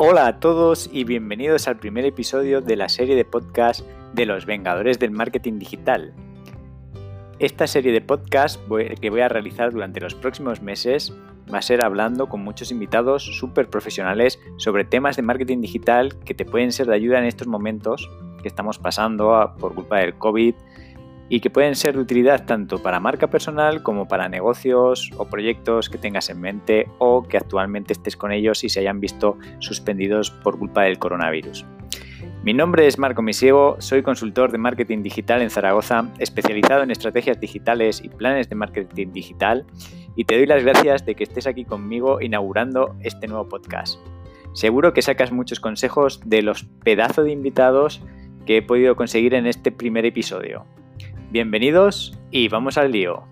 Hola a todos y bienvenidos al primer episodio de la serie de podcast de los Vengadores del Marketing Digital. Esta serie de podcast que voy a realizar durante los próximos meses va a ser hablando con muchos invitados súper profesionales sobre temas de marketing digital que te pueden ser de ayuda en estos momentos que estamos pasando por culpa del COVID y que pueden ser de utilidad tanto para marca personal como para negocios o proyectos que tengas en mente o que actualmente estés con ellos y se hayan visto suspendidos por culpa del coronavirus. Mi nombre es Marco Misiego, soy consultor de marketing digital en Zaragoza, especializado en estrategias digitales y planes de marketing digital, y te doy las gracias de que estés aquí conmigo inaugurando este nuevo podcast. Seguro que sacas muchos consejos de los pedazos de invitados que he podido conseguir en este primer episodio. Bienvenidos y vamos al lío.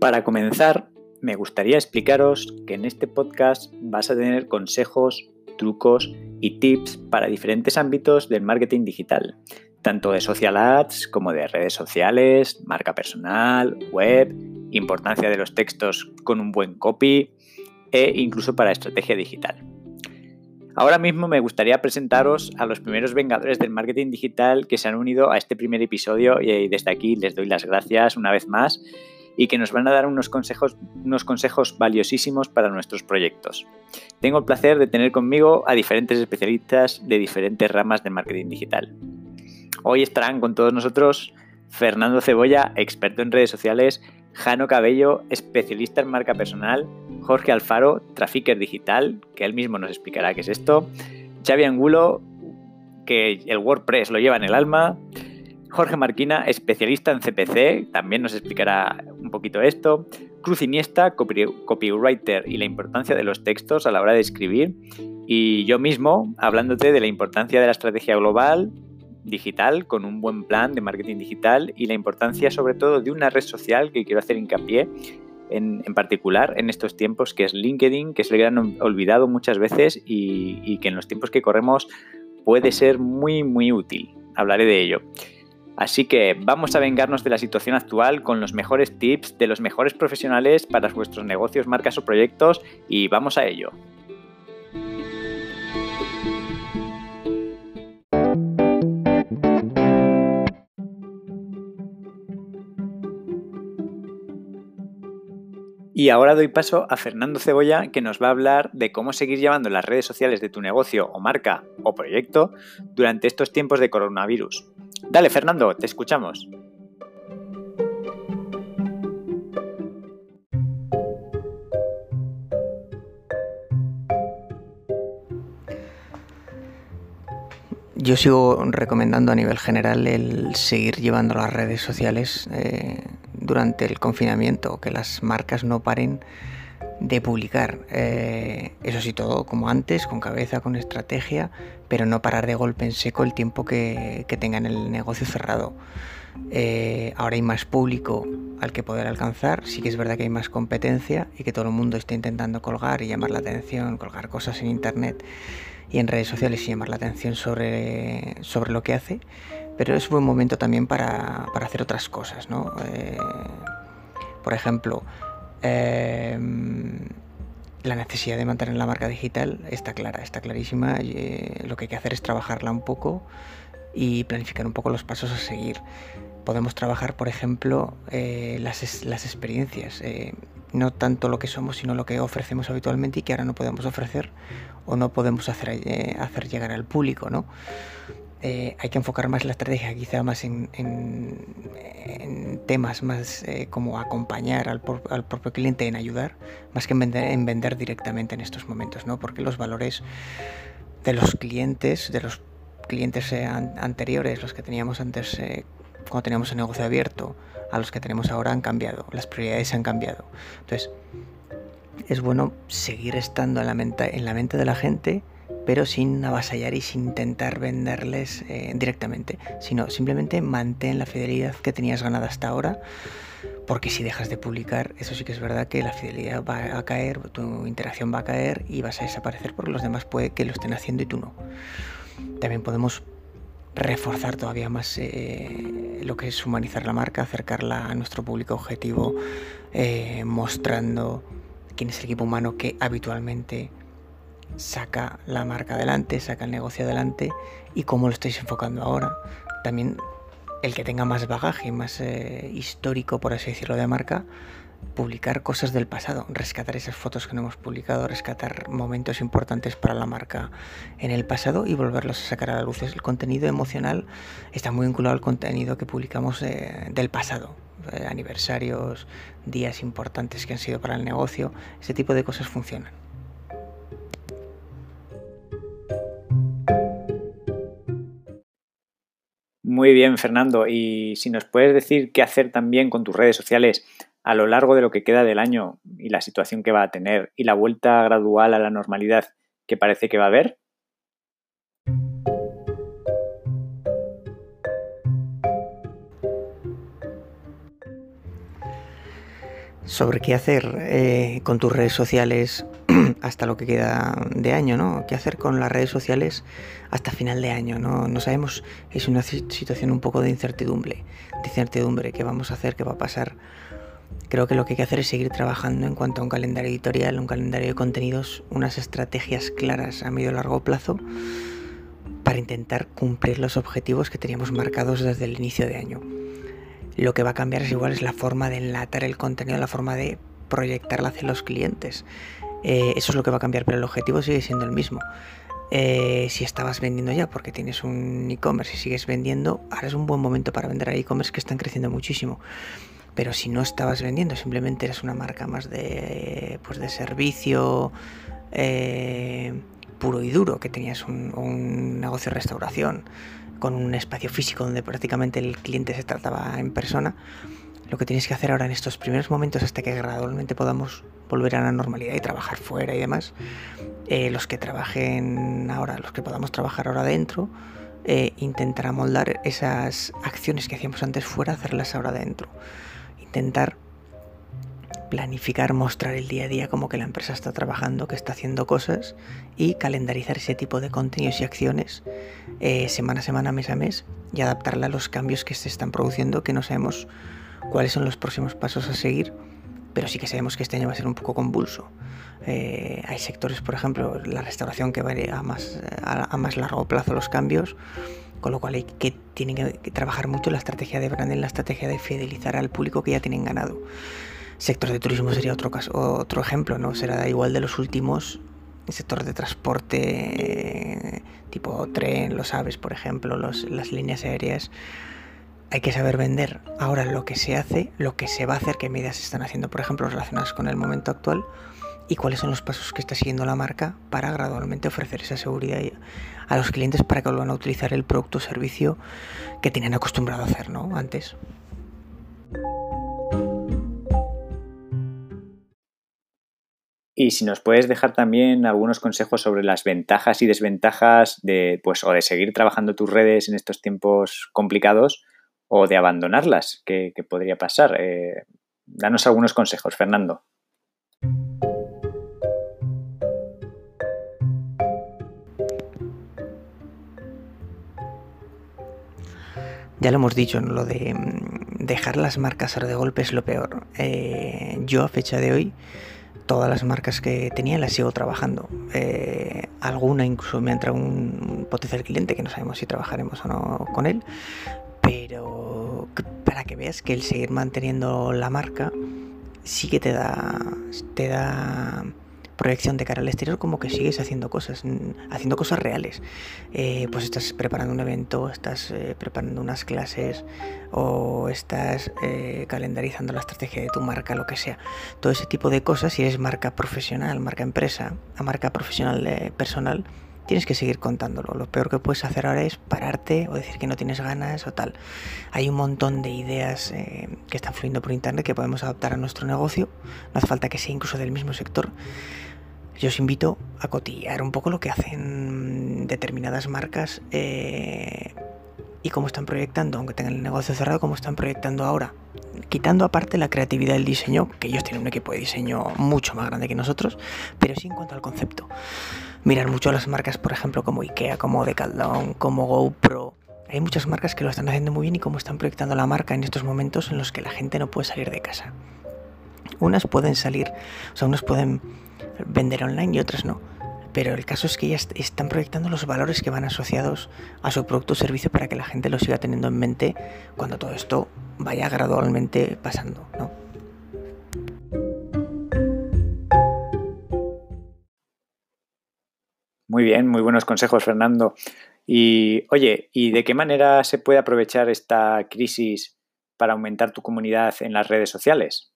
Para comenzar, me gustaría explicaros que en este podcast vas a tener consejos, trucos y tips para diferentes ámbitos del marketing digital, tanto de social ads como de redes sociales, marca personal, web, importancia de los textos con un buen copy e incluso para estrategia digital. Ahora mismo me gustaría presentaros a los primeros vengadores del marketing digital que se han unido a este primer episodio y desde aquí les doy las gracias una vez más y que nos van a dar unos consejos, unos consejos valiosísimos para nuestros proyectos. Tengo el placer de tener conmigo a diferentes especialistas de diferentes ramas de marketing digital. Hoy estarán con todos nosotros Fernando Cebolla, experto en redes sociales, Jano Cabello, especialista en marca personal, Jorge Alfaro, traficker digital, que él mismo nos explicará qué es esto, Xavi Angulo, que el WordPress lo lleva en el alma, Jorge Marquina, especialista en CPC, también nos explicará un poquito esto, Cruz Iniesta, copywriter y la importancia de los textos a la hora de escribir, y yo mismo hablándote de la importancia de la estrategia global, digital, con un buen plan de marketing digital y la importancia sobre todo de una red social que quiero hacer hincapié en, particular en estos tiempos, que es LinkedIn, que es el gran olvidado muchas veces y, y que en los tiempos que corremos puede ser muy, muy útil. Hablaré de ello. Así que vamos a vengarnos de la situación actual con los mejores tips de los mejores profesionales para vuestros negocios, marcas o proyectos y vamos a ello. Y ahora doy paso a Fernando Cebolla, que nos va a hablar de cómo seguir llevando las redes sociales de tu negocio o marca o proyecto durante estos tiempos de coronavirus. Dale, Fernando, te escuchamos. Yo sigo recomendando a nivel general el seguir llevando las redes sociales eh, durante el confinamiento, que las marcas no paren de publicar. Eh, eso sí, todo como antes, con cabeza, con estrategia, pero no parar de golpe en seco el tiempo que, tengan el negocio cerrado. Eh, ahora hay más público al que poder alcanzar, sí que es verdad que hay más competencia y que todo el mundo está intentando colgar y llamar la atención, colgar cosas en internet y en redes sociales y llamar la atención sobre, sobre lo que hace, pero es buen momento también para, hacer otras cosas, ¿no? Eh, por ejemplo, Em, la necesidad de mantener la marca digital está clara, está clarísima. Eh, lo que hay que hacer es trabajarla un poco y planificar un poco los pasos a seguir. Podemos trabajar, por ejemplo, eh, las, las, experiencias. No tanto lo que somos, sino lo que ofrecemos habitualmente y que ahora no podemos ofrecer o no podemos hacer, hacer llegar al público, ¿no? Eh, hay que enfocar más la estrategia, quizá más en, temas más eh, como acompañar al, propio cliente en ayudar, más que en vender, directamente en estos momentos, ¿no? Porque los valores de los clientes, de los clientes eh, anteriores, los que teníamos antes cuando teníamos el negocio abierto, a los que tenemos ahora han cambiado, las prioridades han cambiado. Entonces, es bueno seguir estando en la mente, en la mente de la gente pero sin avasallar y sin intentar venderles eh, directamente, sino simplemente mantén la fidelidad que tenías ganada hasta ahora, porque si dejas de publicar, eso sí que es verdad que la fidelidad va a caer, tu interacción va a caer y vas a desaparecer porque los demás puede que lo estén haciendo y tú no. También podemos reforzar todavía más eh, lo que es humanizar la marca, acercarla a nuestro público objetivo, eh, mostrando quién es el equipo humano que habitualmente saca la marca adelante, saca el negocio adelante y cómo lo estáis enfocando ahora. También el que tenga más bagaje, más eh, histórico, por así decirlo, de marca, publicar cosas del pasado, rescatar esas fotos que no hemos publicado, rescatar momentos importantes para la marca en el pasado y volverlos a sacar a la luz. El contenido emocional está muy vinculado al contenido que publicamos eh, del pasado, eh, aniversarios, días importantes que han sido para el negocio, ese tipo de cosas funcionan. Muy bien, Fernando. Y si nos puedes decir qué hacer también con tus redes sociales a lo largo de lo que queda del año y la situación que va a tener y la vuelta gradual a la normalidad que parece que va a haber? Sobre qué hacer eh, con tus redes sociales hasta lo que queda de año, ¿no? ¿Qué hacer con las redes sociales hasta final de año? No, no sabemos, es una situación un poco de incertidumbre, de incertidumbre, qué vamos a hacer, qué va a pasar Creo que lo que hay que hacer es seguir trabajando en cuanto a un calendario editorial, un calendario de contenidos, unas estrategias claras a medio y largo plazo para intentar cumplir los objetivos que teníamos marcados desde el inicio de año. Lo que va a cambiar es igual es la forma de enlatar el contenido, la forma de proyectarla hacia los clientes. Eh, eso es lo que va a cambiar, pero el objetivo sigue siendo el mismo. Eh, si estabas vendiendo ya porque tienes un e-commerce y sigues vendiendo, ahora es un buen momento para vender a e-commerce que están creciendo muchísimo. Pero si no estabas vendiendo, simplemente eras una marca más de, pues de servicio eh, puro y duro, que tenías un, negocio de restauración con un espacio físico donde prácticamente el cliente se trataba en persona, lo que tienes que hacer ahora en estos primeros momentos hasta que gradualmente podamos volver a la normalidad y trabajar fuera y demás, eh, los que trabajen ahora, los que podamos trabajar ahora dentro, eh, intentar amoldar esas acciones que hacíamos antes fuera, hacerlas ahora dentro. Intentar planificar, mostrar el día a día como que la empresa está trabajando, que está haciendo cosas y calendarizar ese tipo de contenidos y acciones eh, semana a semana, mes a mes y adaptarla a los cambios que se están produciendo, que no sabemos cuáles son los próximos pasos a seguir, pero sí que sabemos que este año va a ser un poco convulso. Eh, hay sectores, por ejemplo, la restauración que va a más, a más largo plazo los cambios con lo cual hay que, tienen que, trabajar mucho la estrategia de branding, la estrategia de fidelizar al público que ya tienen ganado. Sector de turismo sería otro caso, otro ejemplo, ¿no? Será igual de los últimos. Sector de transporte, tipo tren, los aves, por ejemplo, las líneas aéreas. Hay que saber vender ahora lo que se hace, lo que se va a hacer, qué medidas se están haciendo, por ejemplo, relacionadas con el momento actual y cuáles son los pasos que está siguiendo la marca para gradualmente ofrecer esa seguridad a los clientes para que vuelvan a utilizar el producto o servicio que tenían acostumbrado a hacer ¿no? antes. Y si nos puedes dejar también algunos consejos sobre las ventajas y desventajas de, pues, o de seguir trabajando tus redes en estos tiempos complicados o de abandonarlas, ¿qué, podría pasar? Eh, danos algunos consejos, Fernando. Ya lo hemos dicho, lo de mm, dejar las marcas de golpe es lo peor. Eh, yo a fecha de hoy, todas las marcas que tenía las sigo trabajando. Eh, alguna incluso me entra un potencial cliente que no sabemos si trabajaremos o no con él. Pero para que veas que el seguir manteniendo la marca sí que te da, te da proyección de cara al exterior como que sigues haciendo cosas, haciendo cosas reales. Eh, pues estás preparando un evento, estás eh, preparando unas clases o estás eh, calendarizando la estrategia de tu marca, lo que sea. Todo ese tipo de cosas, si eres marca profesional, marca empresa, a marca profesional personal, tienes que seguir contándolo. Lo peor que puedes hacer ahora es pararte o decir que no tienes ganas o tal. Hay un montón de ideas que están fluyendo por internet que podemos adaptar a nuestro negocio. No hace falta que sea incluso del mismo sector yo os invito a cotillar un poco lo que hacen determinadas marcas eh, y cómo están proyectando, aunque tengan el negocio cerrado, cómo están proyectando ahora. Quitando aparte la creatividad del diseño, que ellos tienen un equipo de diseño mucho más grande que nosotros, pero sí en cuanto al concepto. Mirar mucho las marcas, por ejemplo, como IKEA, como Decathlon, como GoPro. Hay muchas marcas que lo están haciendo muy bien y cómo están proyectando la marca en estos momentos en los que la gente no puede salir de casa. Unas pueden salir, o sea, unas pueden vender online y otras no pero el caso es que ya están proyectando los valores que van asociados a su producto o servicio para que la gente lo siga teniendo en mente cuando todo esto vaya gradualmente pasando, ¿no? Muy bien, muy buenos consejos, Fernando. Y oye, ¿y de qué manera se puede aprovechar esta crisis para aumentar tu comunidad en las redes sociales?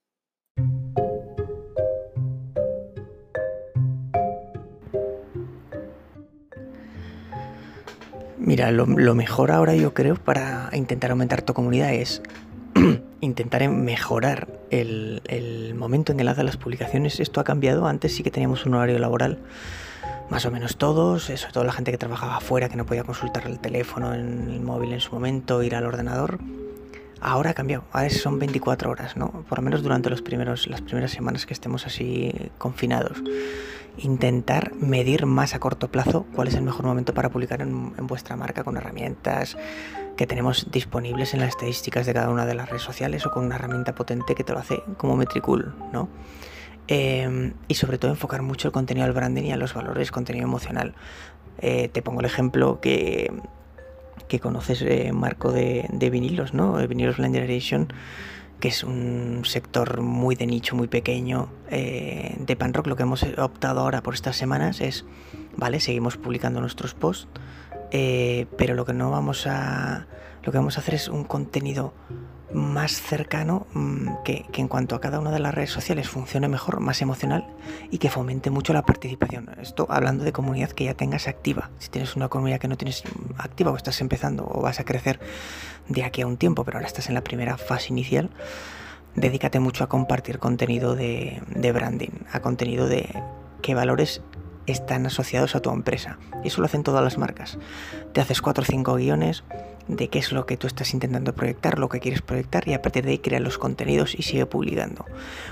Mira, lo, mejor ahora yo creo para intentar aumentar tu comunidad es intentar mejorar el, momento en que lanzas las publicaciones. Esto ha cambiado. Antes sí que teníamos un horario laboral más o menos todos, sobre todo la gente que trabajaba afuera, que no podía consultar el teléfono, en el móvil en su momento, ir al ordenador. Ahora ha cambiado, ahora son 24 horas, ¿no? Por lo menos durante los primeros, las primeras semanas que estemos así confinados intentar medir más a corto plazo cuál es el mejor momento para publicar en, vuestra marca con herramientas que tenemos disponibles en las estadísticas de cada una de las redes sociales o con una herramienta potente que te lo hace como Metricool, ¿no? Em, y sobre todo enfocar mucho el contenido al branding y a los valores, contenido emocional. Eh, te pongo el ejemplo que, que conoces, eh, Marco, de, de, vinilos, ¿no? De vinilos Blind Generation que es un sector muy de nicho, muy pequeño eh, de pan rock. Lo que hemos optado ahora por estas semanas es, vale, seguimos publicando nuestros posts, eh, pero lo que no vamos a, lo que vamos a hacer es un contenido más cercano, mm, que, en cuanto a cada una de las redes sociales funcione mejor, más emocional y que fomente mucho la participación. Esto hablando de comunidad que ya tengas activa. Si tienes una comunidad que no tienes activa o estás empezando o vas a crecer de aquí a un tiempo, pero ahora estás en la primera fase inicial, dedícate mucho a compartir contenido de, branding, a contenido de qué valores están asociados a tu empresa. Y eso lo hacen todas las marcas. Te haces 4 o 5 guiones de qué es lo que tú estás intentando proyectar, lo que quieres proyectar y a partir de ahí crea los contenidos y sigue publicando.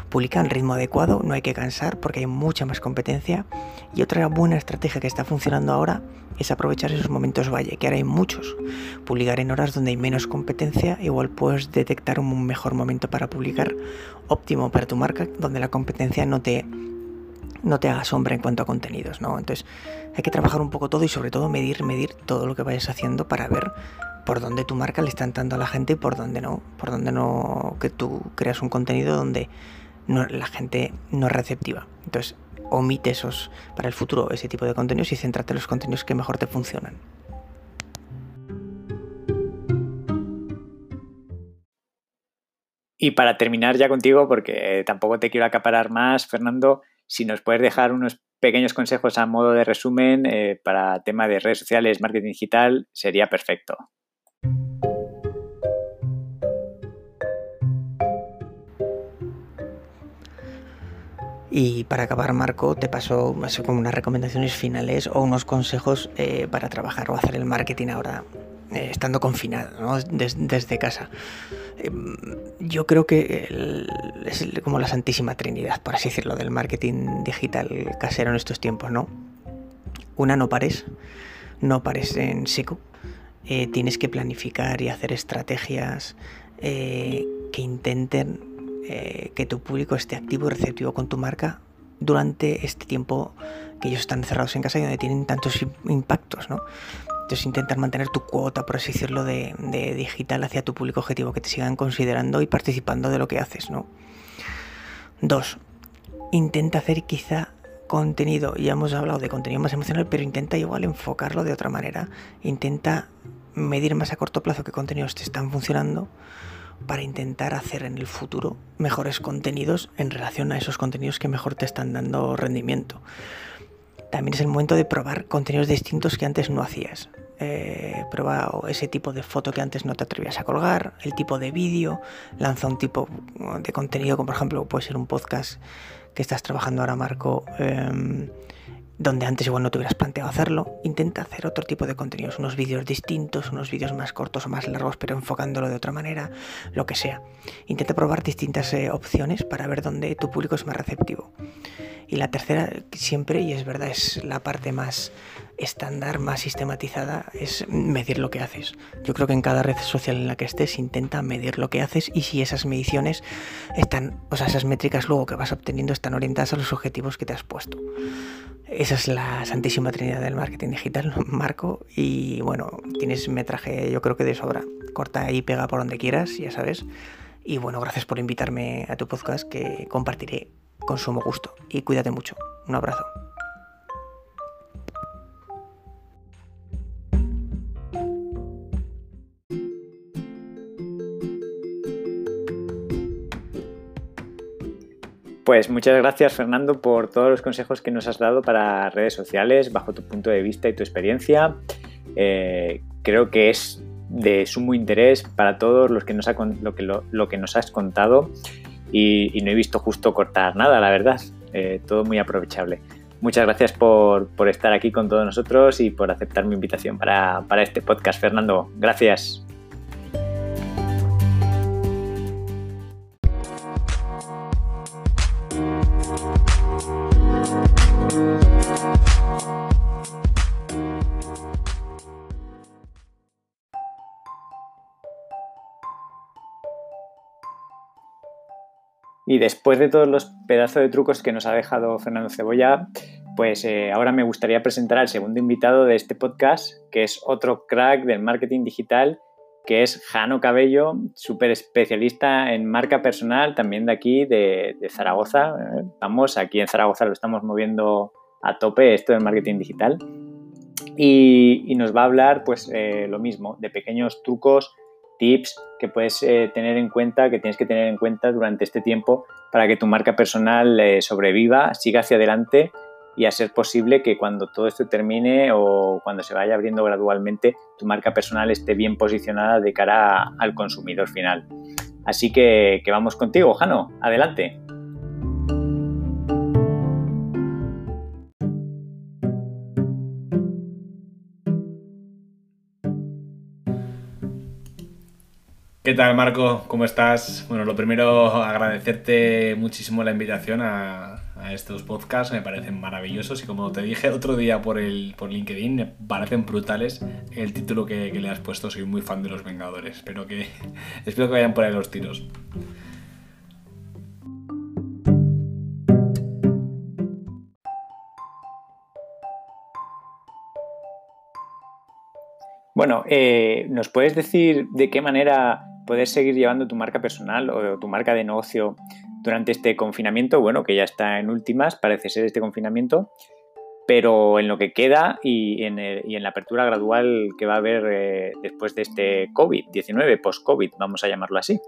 Publica en ritmo adecuado, no hay que cansar porque hay mucha más competencia y otra buena estrategia que está funcionando ahora es aprovechar esos momentos valle, que ahora hay muchos. Publicar en horas donde hay menos competencia, igual puedes detectar un mejor momento para publicar óptimo para tu marca, donde la competencia no te no te haga sombra en cuanto a contenidos, ¿no? Entonces hay que trabajar un poco todo y sobre todo medir, medir todo lo que vayas haciendo para ver por dónde tu marca le está entrando a la gente y por dónde no, por dónde no, que tú creas un contenido donde la gente no es receptiva. Entonces omite esos para el futuro ese tipo de contenidos y céntrate en los contenidos que mejor te funcionan. Y para terminar ya contigo, porque tampoco te quiero acaparar más, Fernando, si nos puedes dejar unos pequeños consejos a modo de resumen eh, para tema de redes sociales, marketing digital, sería perfecto. Y para acabar, Marco, te paso como unas recomendaciones finales o unos consejos eh, para trabajar o hacer el marketing ahora, eh, estando confinado, desde casa. Em, yo creo que es como la santísima trinidad, por así decirlo, del marketing digital casero en estos tiempos, ¿no? Una, no pares, no pares en seco. Eh, tienes que planificar y hacer estrategias eh, que intenten eh, que tu público esté activo y receptivo con tu marca durante este tiempo que ellos están cerrados en casa y donde tienen tantos impactos, ¿no? Entonces intentar mantener tu cuota, por así decirlo, de, digital hacia tu público objetivo, que te sigan considerando y participando de lo que haces, ¿no? Dos, intenta hacer quizá contenido, ya hemos hablado de contenido más emocional, pero intenta igual enfocarlo de otra manera. Intenta medir más a corto plazo qué contenidos te están funcionando para intentar hacer en el futuro mejores contenidos en relación a esos contenidos que mejor te están dando rendimiento también es el momento de probar contenidos distintos que antes no hacías. Eh, prueba ese tipo de foto que antes no te atrevías a colgar, el tipo de vídeo, lanza un tipo de contenido como por ejemplo puede ser un podcast que estás trabajando ahora, Marco, em, donde antes igual no te hubieras planteado hacerlo, intenta hacer otro tipo de contenidos, unos vídeos distintos, unos vídeos más cortos o más largos, pero enfocándolo de otra manera, lo que sea. Intenta probar distintas eh, opciones para ver dónde tu público es más receptivo. Y la tercera, siempre, y es verdad, es la parte más estándar, más sistematizada, es medir lo que haces. Yo creo que en cada red social en la que estés intenta medir lo que haces y si esas mediciones están, o sea, esas métricas luego que vas obteniendo están orientadas a los objetivos que te has puesto. Esa es la santísima trinidad del marketing digital, Marco. Y bueno, tienes metraje yo creo que de sobra. Corta y pega por donde quieras, ya sabes. Y bueno, gracias por invitarme a tu podcast que compartiré con sumo gusto. Y cuídate mucho. Un abrazo. Pues muchas gracias Fernando por todos los consejos que nos has dado para redes sociales bajo tu punto de vista y tu experiencia. Eh, creo que es de sumo interés para todos los que nos lo, que, lo, que nos has contado y, no he visto justo cortar nada, la verdad. Eh, todo muy aprovechable. Muchas gracias por, estar aquí con todos nosotros y por aceptar mi invitación para este podcast, Fernando. Gracias. Y después de todos los pedazos de trucos que nos ha dejado Fernando Cebolla, pues eh, ahora me gustaría presentar al segundo invitado de este podcast, que es otro crack del marketing digital, que es Jano Cabello, súper especialista en marca personal, también de aquí, de, Zaragoza. Vamos, aquí en Zaragoza lo estamos moviendo a tope esto del marketing digital. Y, nos va a hablar, pues, eh, lo mismo, de pequeños trucos tips que puedes eh, tener en cuenta, que tienes que tener en cuenta durante este tiempo para que tu marca personal eh, sobreviva, siga hacia adelante y a ser posible que cuando todo esto termine o cuando se vaya abriendo gradualmente, tu marca personal esté bien posicionada de cara al consumidor final. Así que, que vamos contigo, Jano, adelante. ¿Qué tal, Marco? ¿Cómo estás? Bueno, lo primero, agradecerte muchísimo la invitación a, estos podcasts, me parecen maravillosos y como te dije otro día por, el, por LinkedIn, me parecen brutales el título que, le has puesto, soy muy fan de los Vengadores, espero que, espero que vayan por ahí los tiros. Bueno, eh, ¿nos puedes decir de qué manera poder seguir llevando tu marca personal o tu marca de negocio durante este confinamiento, bueno, que ya está en últimas, parece ser este confinamiento, pero en lo que queda y en, la apertura gradual que va a haber eh, después de este COVID-19, post-COVID, vamos a llamarlo así.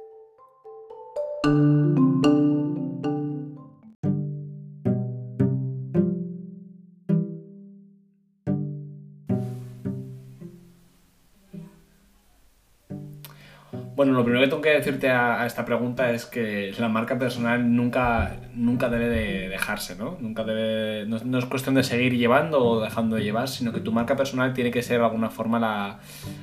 Bueno, lo primero que tengo que decirte a, esta pregunta es que la marca personal nunca, nunca debe de dejarse, ¿no? Nunca debe, no, es cuestión de seguir llevando o dejando de llevar, sino que tu marca personal tiene que ser de alguna forma la,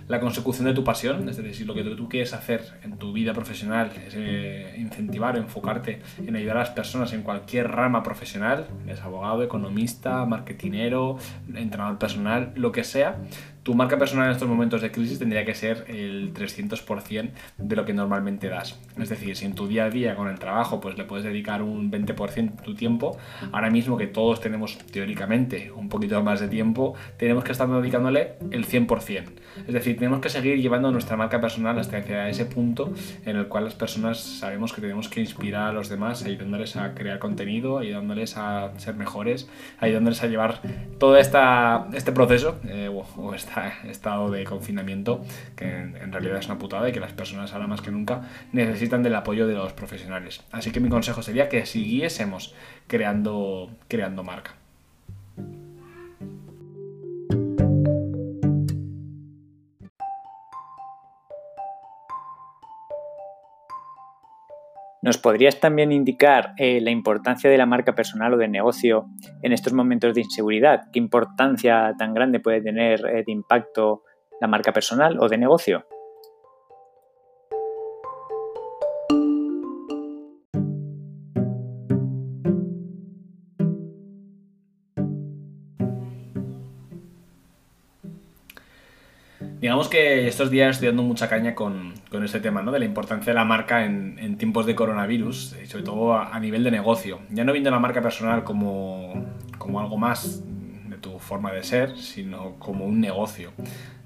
la consecución de tu pasión, es decir, lo que tú quieres hacer en tu vida profesional es eh, incentivar enfocarte en ayudar a las personas en cualquier rama profesional, eres abogado, economista, marketinero, entrenador personal, lo que sea, tu marca personal en estos momentos de crisis tendría que ser el 300% de lo que normalmente das. Es decir, si en tu día a día con el trabajo pues le puedes dedicar un 20% de tu tiempo, ahora mismo que todos tenemos teóricamente un poquito más de tiempo, tenemos que estar dedicándole el 100%. Es decir, tenemos que seguir llevando nuestra marca personal hasta ese punto en el cual las personas sabemos que tenemos que inspirar a los demás, ayudándoles a crear contenido, ayudándoles a ser mejores, ayudándoles a llevar todo esta, este proceso eh, o, este estado de confinamiento, que en, realidad es una putada y que las personas ahora más que nunca necesitan del apoyo de los profesionales. Así que mi consejo sería que siguiésemos creando, creando marca. ¿Nos podrías también indicar eh, la importancia de la marca personal o de negocio en estos momentos de inseguridad? ¿Qué importancia tan grande puede tener eh, de impacto la marca personal o de negocio? Digamos que estos días estoy dando mucha caña con, este tema, ¿no? De la importancia de la marca en, tiempos de coronavirus, y sobre todo a, nivel de negocio. Ya no viendo la marca personal como, como algo más de tu forma de ser, sino como un negocio.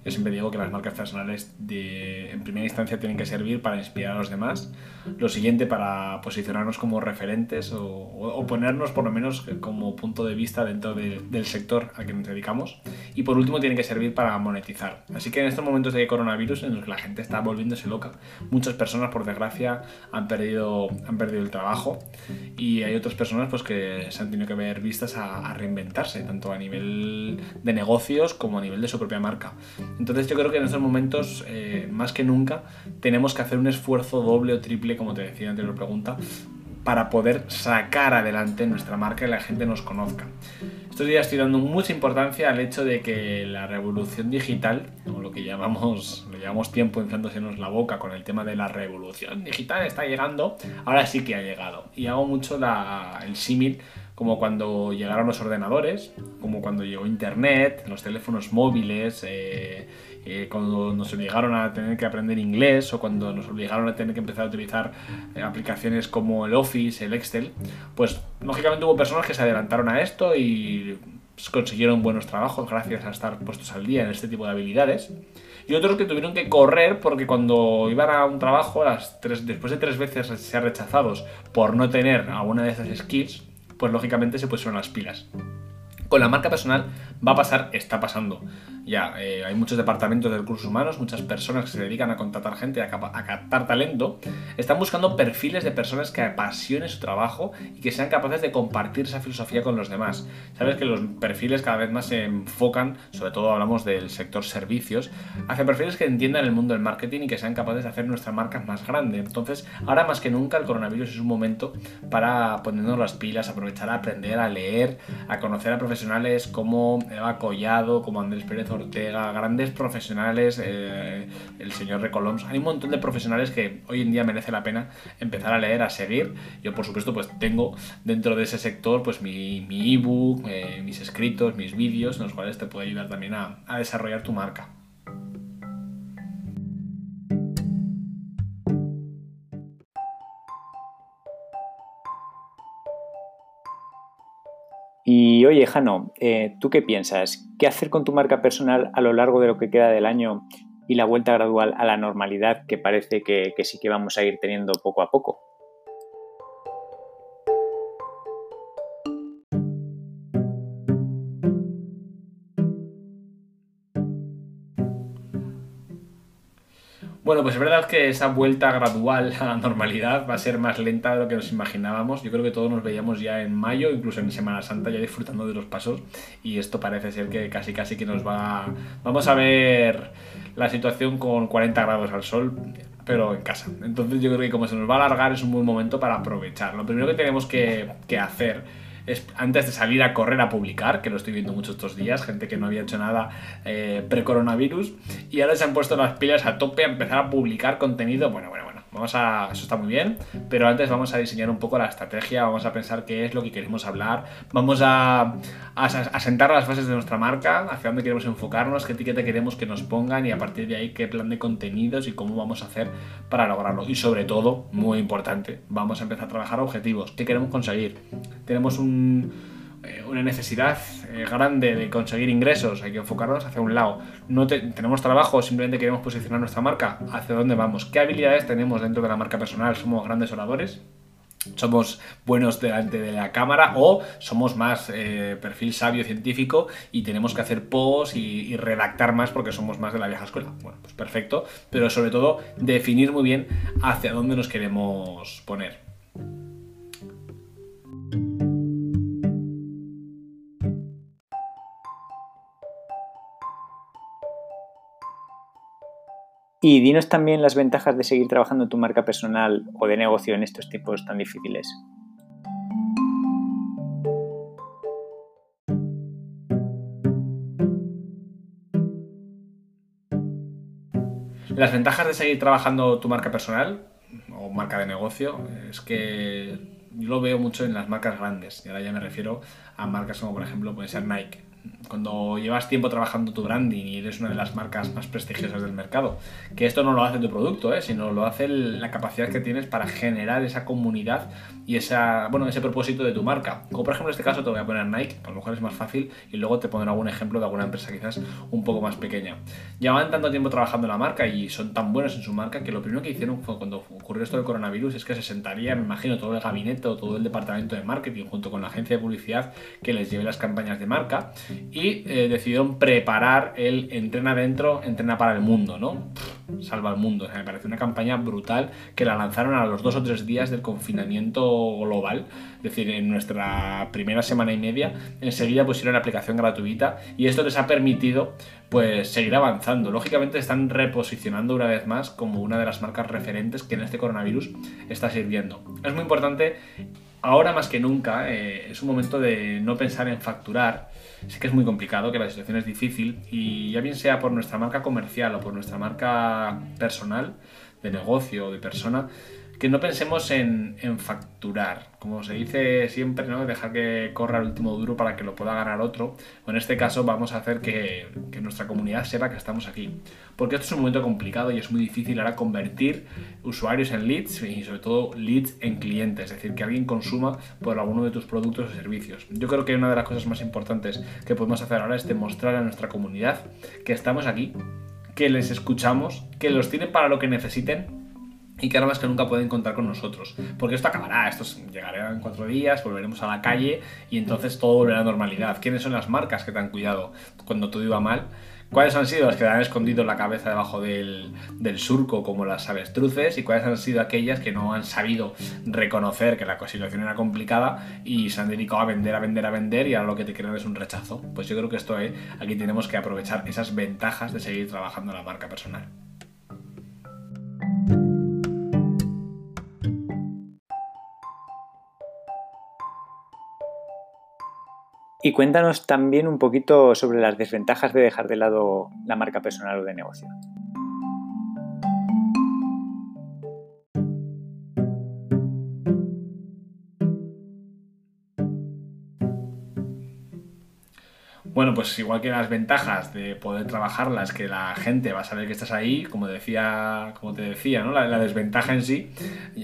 Yo siempre digo que las marcas personales de, en primera instancia tienen que servir para inspirar a los demás. Lo siguiente para posicionarnos como referentes o, ponernos por lo menos como punto de vista dentro del sector al que nos dedicamos. Y por último tienen que servir para monetizar. Así que en estos momentos de coronavirus en los que la gente está volviéndose loca, muchas personas por desgracia han perdido, han perdido el trabajo y hay otras personas pues que se han tenido que ver vistas a, a reinventarse, tanto a nivel de negocios como a nivel de su propia marca. Entonces yo creo que en estos momentos, eh, más que nunca, tenemos que hacer un esfuerzo doble o triple, como te decía antes la pregunta, para poder sacar adelante nuestra marca y la gente nos conozca. Estos días estoy dando mucha importancia al hecho de que la revolución digital, o lo que llamamos, lo llevamos tiempo inflándosenos la boca con el tema de la revolución digital, está llegando, ahora sí que ha llegado. Y hago mucho el símil como cuando llegaron los ordenadores, como cuando llegó Internet, los teléfonos móviles, eh, eh, cuando nos obligaron a tener que aprender inglés o cuando nos obligaron a tener que empezar a utilizar eh, aplicaciones como el Office, el Excel, pues lógicamente hubo personas que se adelantaron a esto y pues, consiguieron buenos trabajos gracias a estar puestos al día en este tipo de habilidades. Y otros que tuvieron que correr porque cuando iban a un trabajo, después de tres veces ser rechazados por no tener alguna de esas skills, pues lógicamente se pusieron las pilas. Con la marca personal va a pasar, está pasando ya eh, hay muchos departamentos de recursos humanos, muchas personas que se dedican a contratar gente, a, captar talento, están buscando perfiles de personas que apasionen su trabajo y que sean capaces de compartir esa filosofía con los demás. Sabes que los perfiles cada vez más se enfocan, sobre todo hablamos del sector servicios, hacia perfiles que entiendan el mundo del marketing y que sean capaces de hacer nuestra marca más grande. Entonces, ahora más que nunca el coronavirus es un momento para ponernos las pilas, aprovechar a aprender, a leer, a conocer a profesionales como Eva Collado, como Andrés Pérez Ortega, grandes profesionales, eh, el señor Recoloms. Hay un montón de profesionales que hoy en día merece la pena empezar a leer, a seguir. Yo, por supuesto, pues tengo dentro de ese sector pues mi, ebook, eh, mis escritos, mis vídeos, en los cuales te puede ayudar también a desarrollar tu marca. Y oye, Jano, eh, ¿tú qué piensas? ¿Qué hacer con tu marca personal a lo largo de lo que queda del año y la vuelta gradual a la normalidad que parece que sí que vamos a ir teniendo poco a poco? Bueno, pues es verdad que esa vuelta gradual a la normalidad va a ser más lenta de lo que nos imaginábamos. Yo creo que todos nos veíamos ya en mayo, incluso en Semana Santa, ya disfrutando de los pasos. Y esto parece ser que casi casi que nos va... Vamos a ver la situación con 40 grados al sol, pero en casa. Entonces yo creo que como se nos va a alargar es un buen momento para aprovechar. Lo primero que tenemos que, que hacer es antes de salir a correr a publicar, que lo estoy viendo mucho estos días, gente que no había hecho nada eh, pre-coronavirus, y ahora se han puesto las pilas a tope a empezar a publicar contenido. Bueno, bueno, vamos a. Eso está muy bien, pero antes vamos a diseñar un poco la estrategia, vamos a pensar qué es lo que queremos hablar, vamos a, a, sentar las fases de nuestra marca, hacia dónde queremos enfocarnos, qué etiqueta queremos que nos pongan y a partir de ahí qué plan de contenidos y cómo vamos a hacer para lograrlo. Y sobre todo, muy importante, vamos a empezar a trabajar objetivos, qué queremos conseguir. Tenemos eh, una necesidad eh, grande de conseguir ingresos, hay que enfocarnos hacia un lado. No tenemos trabajo, simplemente queremos posicionar nuestra marca, hacia dónde vamos, qué habilidades tenemos dentro de la marca personal, somos grandes oradores, somos buenos delante de la cámara o somos más eh, perfil sabio científico y tenemos que hacer posts y, redactar más porque somos más de la vieja escuela. Bueno, pues perfecto, pero sobre todo definir muy bien hacia dónde nos queremos poner. Y dinos también las ventajas de seguir trabajando tu marca personal o de negocio en estos tiempos tan difíciles. Las ventajas de seguir trabajando tu marca personal o marca de negocio es que yo lo veo mucho en las marcas grandes. Y ahora ya me refiero a marcas como por ejemplo puede ser Nike cuando llevas tiempo trabajando tu branding y eres una de las marcas más prestigiosas del mercado. Que esto no lo hace tu producto, ¿eh? sino lo hace la capacidad que tienes para generar esa comunidad y esa, bueno, ese propósito de tu marca. Como por ejemplo en este caso te voy a poner Nike, a lo mejor es más fácil, y luego te pondré algún ejemplo de alguna empresa quizás un poco más pequeña. Llevan tanto tiempo trabajando en la marca y son tan buenos en su marca que lo primero que hicieron fue cuando ocurrió esto del coronavirus es que se sentaría, me imagino, todo el gabinete o todo el departamento de marketing junto con la agencia de publicidad que les lleve las campañas de marca y eh, decidieron preparar el entrena dentro, entrena para el mundo, ¿no? salva el mundo. me parece una campaña brutal que la lanzaron a los dos o tres días del confinamiento global. Es decir, en nuestra primera semana y media, enseguida pusieron la aplicación gratuita y esto les ha permitido pues seguir avanzando. Lógicamente están reposicionando una vez más como una de las marcas referentes que en este coronavirus está sirviendo. Es muy importante ahora más que nunca eh, es un momento de no pensar en facturar. Sí que es muy complicado, que la situación es difícil y ya bien sea por nuestra marca comercial o por nuestra marca personal, de negocio o de persona, que no pensemos en, facturar. Como se dice siempre, ¿no? Dejar que corra el último duro para que lo pueda ganar otro. O en este caso vamos a hacer que, que, nuestra comunidad sepa que estamos aquí. Porque esto es un momento complicado y es muy difícil ahora convertir usuarios en leads y sobre todo leads en clientes. Es decir, que alguien consuma por alguno de tus productos o servicios. Yo creo que una de las cosas más importantes que podemos hacer ahora es demostrar a nuestra comunidad que estamos aquí, que les escuchamos, que los tienen para lo que necesiten y que ahora más que nunca pueden contar con nosotros. Porque esto acabará, esto llegará en cuatro días, volveremos a la calle y entonces todo volverá a normalidad. ¿Quiénes son las marcas que te han cuidado cuando todo iba mal? ¿Cuáles han sido las que han escondido la cabeza debajo del, del, surco como las avestruces? ¿Y cuáles han sido aquellas que no han sabido reconocer que la situación era complicada y se han dedicado a vender, a vender, a vender y ahora lo que te crean es un rechazo? Pues yo creo que esto es, eh, aquí tenemos que aprovechar esas ventajas de seguir trabajando la marca personal. Y cuéntanos también un poquito sobre las desventajas de dejar de lado la marca personal o de negocio. Bueno, pues igual que las ventajas de poder trabajarlas, que la gente va a saber que estás ahí, como decía, como te decía, ¿no? La, desventaja en sí,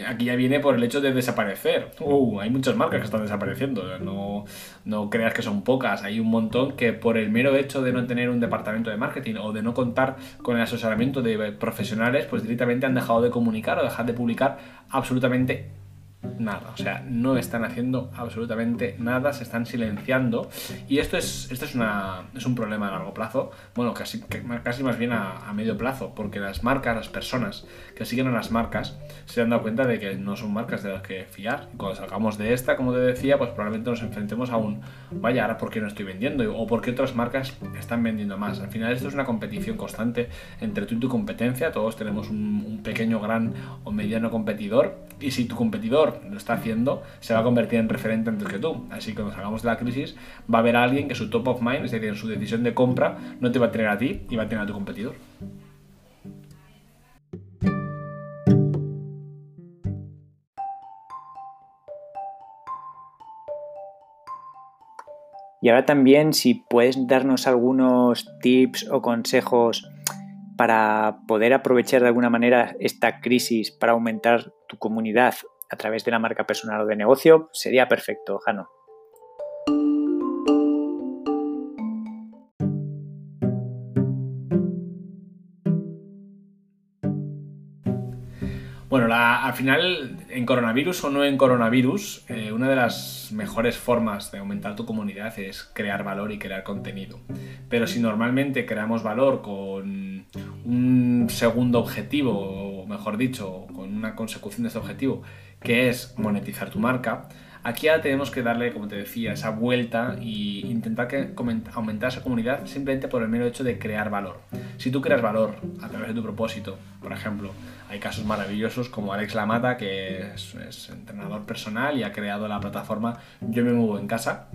aquí ya viene por el hecho de desaparecer. Uh, hay muchas marcas que están desapareciendo, no, no creas que son pocas, hay un montón que por el mero hecho de no tener un departamento de marketing o de no contar con el asesoramiento de profesionales, pues directamente han dejado de comunicar o dejar de publicar absolutamente nada. O sea, no están haciendo absolutamente nada, se están silenciando. Y esto es, esto es, una, es un problema a largo plazo, bueno, casi, casi más bien a, medio plazo, porque las marcas, las personas que siguen a las marcas, se han dado cuenta de que no son marcas de las que fiar. Cuando salgamos de esta, como te decía, pues probablemente nos enfrentemos a un, vaya, ahora por qué no estoy vendiendo, o por qué otras marcas están vendiendo más. Al final esto es una competición constante entre tú y tu competencia, todos tenemos un, un pequeño, gran o mediano competidor, y si tu competidor lo está haciendo, se va a convertir en referente antes que tú. Así que cuando salgamos de la crisis, va a haber alguien que su top of mind, es decir, en su decisión de compra, no te va a tener a ti y va a tener a tu competidor. Y ahora también si puedes darnos algunos tips o consejos para poder aprovechar de alguna manera esta crisis para aumentar tu comunidad a través de la marca personal o de negocio, sería perfecto, Jano. Bueno, al final, en coronavirus o no en coronavirus, eh, una de las mejores formas de aumentar tu comunidad es crear valor y crear contenido. Pero si normalmente creamos valor con un segundo objetivo, o mejor dicho, con una consecución de ese objetivo, que es monetizar tu marca, Aquí ya tenemos que darle, como te decía, esa vuelta e intentar que aumentar esa comunidad simplemente por el mero hecho de crear valor. Si tú creas valor a través de tu propósito, por ejemplo, hay casos maravillosos como Alex Lamata, que es, es entrenador personal y ha creado la plataforma Yo me muevo en casa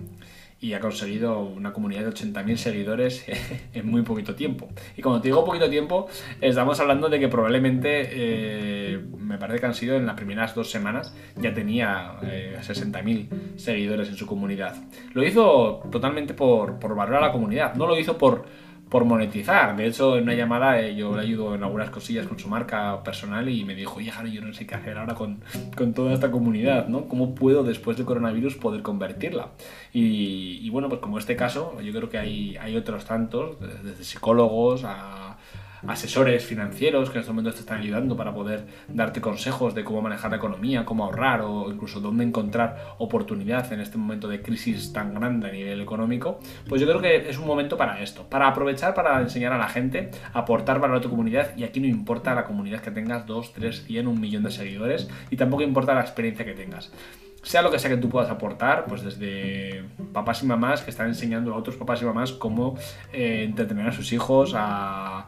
y ha conseguido una comunidad de 80.000 seguidores en muy poquito tiempo. Y cuando te digo poquito tiempo, estamos hablando de que probablemente, eh, me parece que han sido en las primeras dos semanas, ya tenía eh, 60.000 seguidores en su comunidad. Lo hizo totalmente por, por a la comunidad, no lo hizo por por monetizar. De hecho, en una llamada eh, yo le ayudo en algunas cosillas con su marca personal y me dijo, oye, Jaro, yo no sé qué hacer ahora con, con, toda esta comunidad, ¿no? ¿Cómo puedo después del coronavirus poder convertirla? Y, y bueno, pues como este caso, yo creo que hay, hay otros tantos, desde psicólogos a asesores financieros que en este momento te están ayudando para poder darte consejos de cómo manejar la economía, cómo ahorrar o incluso dónde encontrar oportunidad en este momento de crisis tan grande a nivel económico, pues yo creo que es un momento para esto, para aprovechar para enseñar a la gente, aportar valor a tu comunidad y aquí no importa la comunidad que tengas, 2, 3, 100, un millón de seguidores y tampoco importa la experiencia que tengas sea lo que sea que tú puedas aportar, pues desde papás y mamás que están enseñando a otros papás y mamás cómo eh, entretener a sus hijos, a,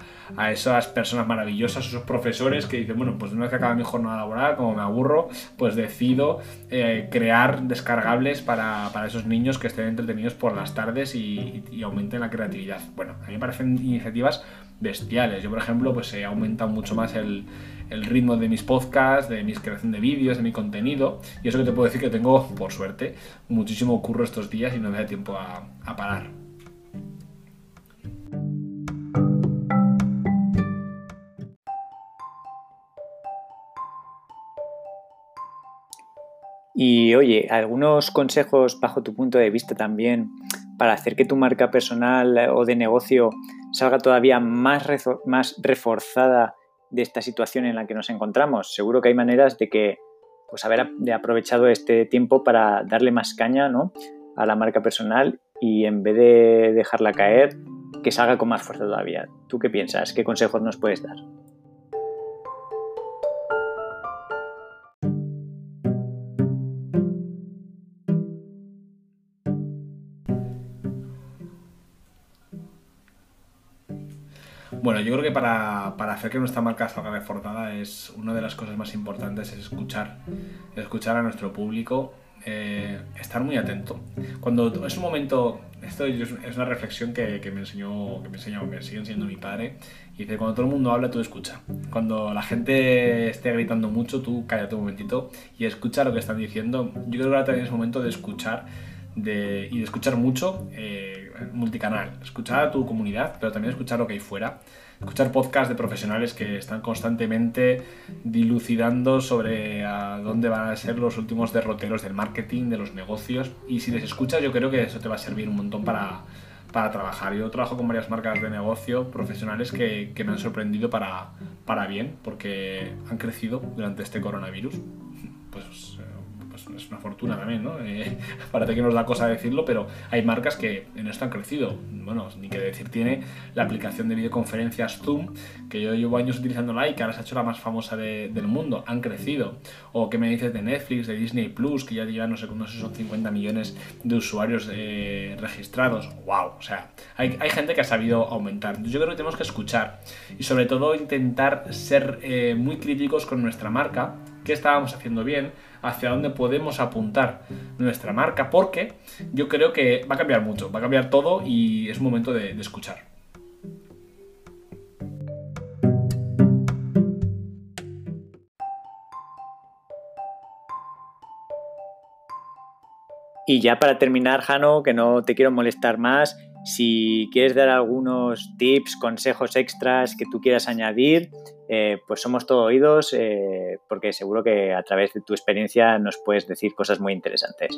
esas personas maravillosas, esos profesores que dicen, bueno, pues una vez que acaba mi jornada laboral, como me aburro, pues decido eh, crear descargables para, esos niños que estén entretenidos por las tardes y, y, aumenten la creatividad. Bueno, a mí me parecen iniciativas bestiales. Yo, por ejemplo, pues he aumentado mucho más el el ritmo de mis podcasts, de mis creación de vídeos, de mi contenido. Y eso que te puedo decir que tengo, por suerte, muchísimo curro estos días y no me da tiempo a, a parar. Y oye, algunos consejos bajo tu punto de vista también para hacer que tu marca personal o de negocio salga todavía más, más reforzada de esta situación en la que nos encontramos. Seguro que hay maneras de que pues haber aprovechado este tiempo para darle más caña ¿no? a la marca personal y en vez de dejarla caer, que salga con más fuerza todavía. ¿Tú qué piensas? ¿Qué consejos nos puedes dar? Bueno, yo creo que para, hacer que nuestra marca salga reforzada es una de las cosas más importantes es escuchar, escuchar a nuestro público, eh, estar muy atento. Cuando es un momento, esto es una reflexión que, me enseñó, que me enseñó, me sigue enseñando mi padre, y dice, cuando todo el mundo habla, tú escucha. Cuando la gente esté gritando mucho, tú cállate un momentito y escucha lo que están diciendo. Yo creo que ahora también es momento de escuchar y de escuchar mucho. Eh, multicanal, escuchar a tu comunidad, pero también escuchar lo que hay fuera, escuchar podcasts de profesionales que están constantemente dilucidando sobre a dónde van a ser los últimos derroteros del marketing, de los negocios, y si les escuchas yo creo que eso te va a servir un montón para, para trabajar. Yo trabajo con varias marcas de negocio profesionales que, que me han sorprendido para, para bien, porque han crecido durante este coronavirus. Pues es una fortuna también, ¿no? Eh, parece que nos da cosa decirlo, pero hay marcas que en esto han crecido. Bueno, ni que decir tiene la aplicación de videoconferencias Zoom, que yo llevo años utilizándola y que ahora se ha hecho la más famosa del mundo. Han crecido. O qué me dices de Netflix, de Disney Plus, que ya lleva, no sé, no sé son 50 millones de usuarios eh, registrados. ¡Wow! O sea, hay, gente que ha sabido aumentar. Yo creo que tenemos que escuchar y sobre todo intentar ser eh, muy críticos con nuestra marca qué estábamos haciendo bien, hacia dónde podemos apuntar nuestra marca, porque yo creo que va a cambiar mucho, va a cambiar todo y es momento de, escuchar. Y ya para terminar, Jano, que no te quiero molestar más, si quieres dar algunos tips, consejos extras que tú quieras añadir, eh, pues somos todo oídos eh, porque seguro que a través de tu experiencia nos puedes decir cosas muy interesantes.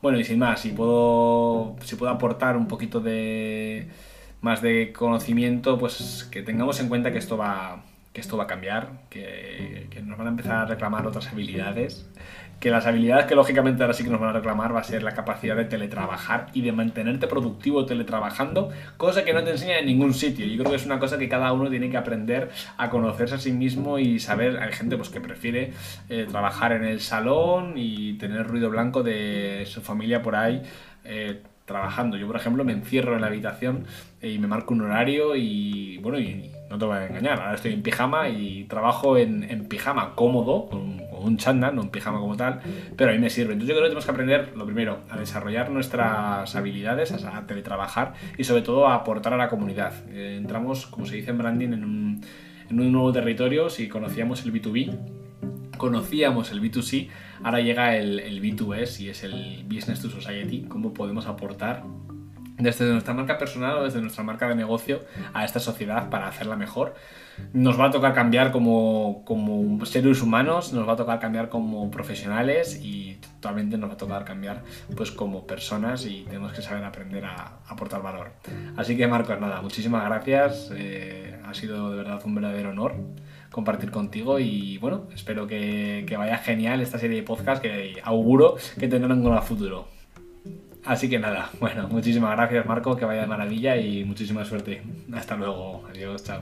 Bueno, y sin más, si puedo, si puedo aportar un poquito de más de conocimiento, pues que tengamos en cuenta que esto va, que esto va a cambiar, que, que, nos van a empezar a reclamar otras habilidades, que las habilidades que lógicamente ahora sí que nos van a reclamar va a ser la capacidad de teletrabajar y de mantenerte productivo teletrabajando, cosa que no te enseña en ningún sitio. Yo creo que es una cosa que cada uno tiene que aprender a conocerse a sí mismo y saber, hay gente pues que prefiere eh, trabajar en el salón y tener ruido blanco de su familia por ahí. Eh, trabajando. Yo, por ejemplo, me encierro en la habitación y me marco un horario y, bueno, y no te voy a engañar, ahora estoy en pijama y trabajo en, en pijama cómodo, con, un chándal, no en pijama como tal, pero a mí me sirve. Entonces yo creo que tenemos que aprender, lo primero, a desarrollar nuestras habilidades, a, teletrabajar y sobre todo a aportar a la comunidad. Eh, entramos, como se dice en branding, en un, en un nuevo territorio, si conocíamos el B2B, conocíamos el B2C, ahora llega el, el B2S y es el Business to Society, cómo podemos aportar desde nuestra marca personal o desde nuestra marca de negocio a esta sociedad para hacerla mejor. Nos va a tocar cambiar como, como seres humanos, nos va a tocar cambiar como profesionales y totalmente nos va a tocar cambiar pues como personas y tenemos que saber aprender a, aportar valor. Así que Marcos, nada, muchísimas gracias, eh, ha sido de verdad un verdadero honor compartir contigo y bueno, espero que, que vaya genial esta serie de podcast que auguro que tendrán un futuro. Así que nada, bueno, muchísimas gracias Marco, que vaya de maravilla y muchísima suerte. Hasta luego, adiós, chao.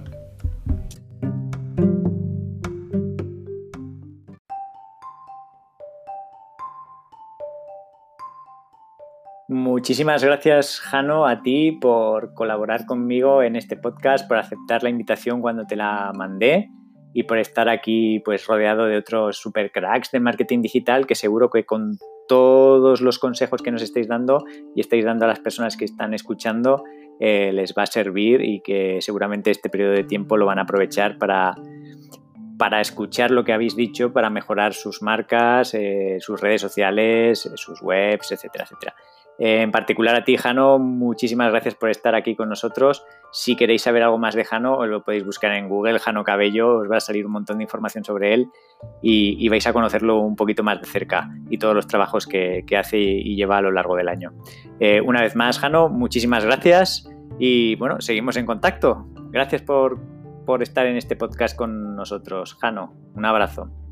Muchísimas gracias, Jano, a ti por colaborar conmigo en este podcast, por aceptar la invitación cuando te la mandé y por estar aquí pues rodeado de otros super cracks de marketing digital que seguro que con todos los consejos que nos estáis dando y estáis dando a las personas que están escuchando eh, les va a servir y que seguramente este periodo de tiempo lo van a aprovechar para, para escuchar lo que habéis dicho, para mejorar sus marcas, eh, sus redes sociales, sus webs, etcétera, etcétera. Eh, en particular a ti, Jano, muchísimas gracias por estar aquí con nosotros. Si queréis saber algo más de Jano, lo podéis buscar en Google, Jano Cabello, os va a salir un montón de información sobre él y, vais a conocerlo un poquito más de cerca y todos los trabajos que, hace y, lleva a lo largo del año. Eh, una vez más, Jano, muchísimas gracias y bueno, seguimos en contacto. Gracias por, por estar en este podcast con nosotros. Jano, un abrazo.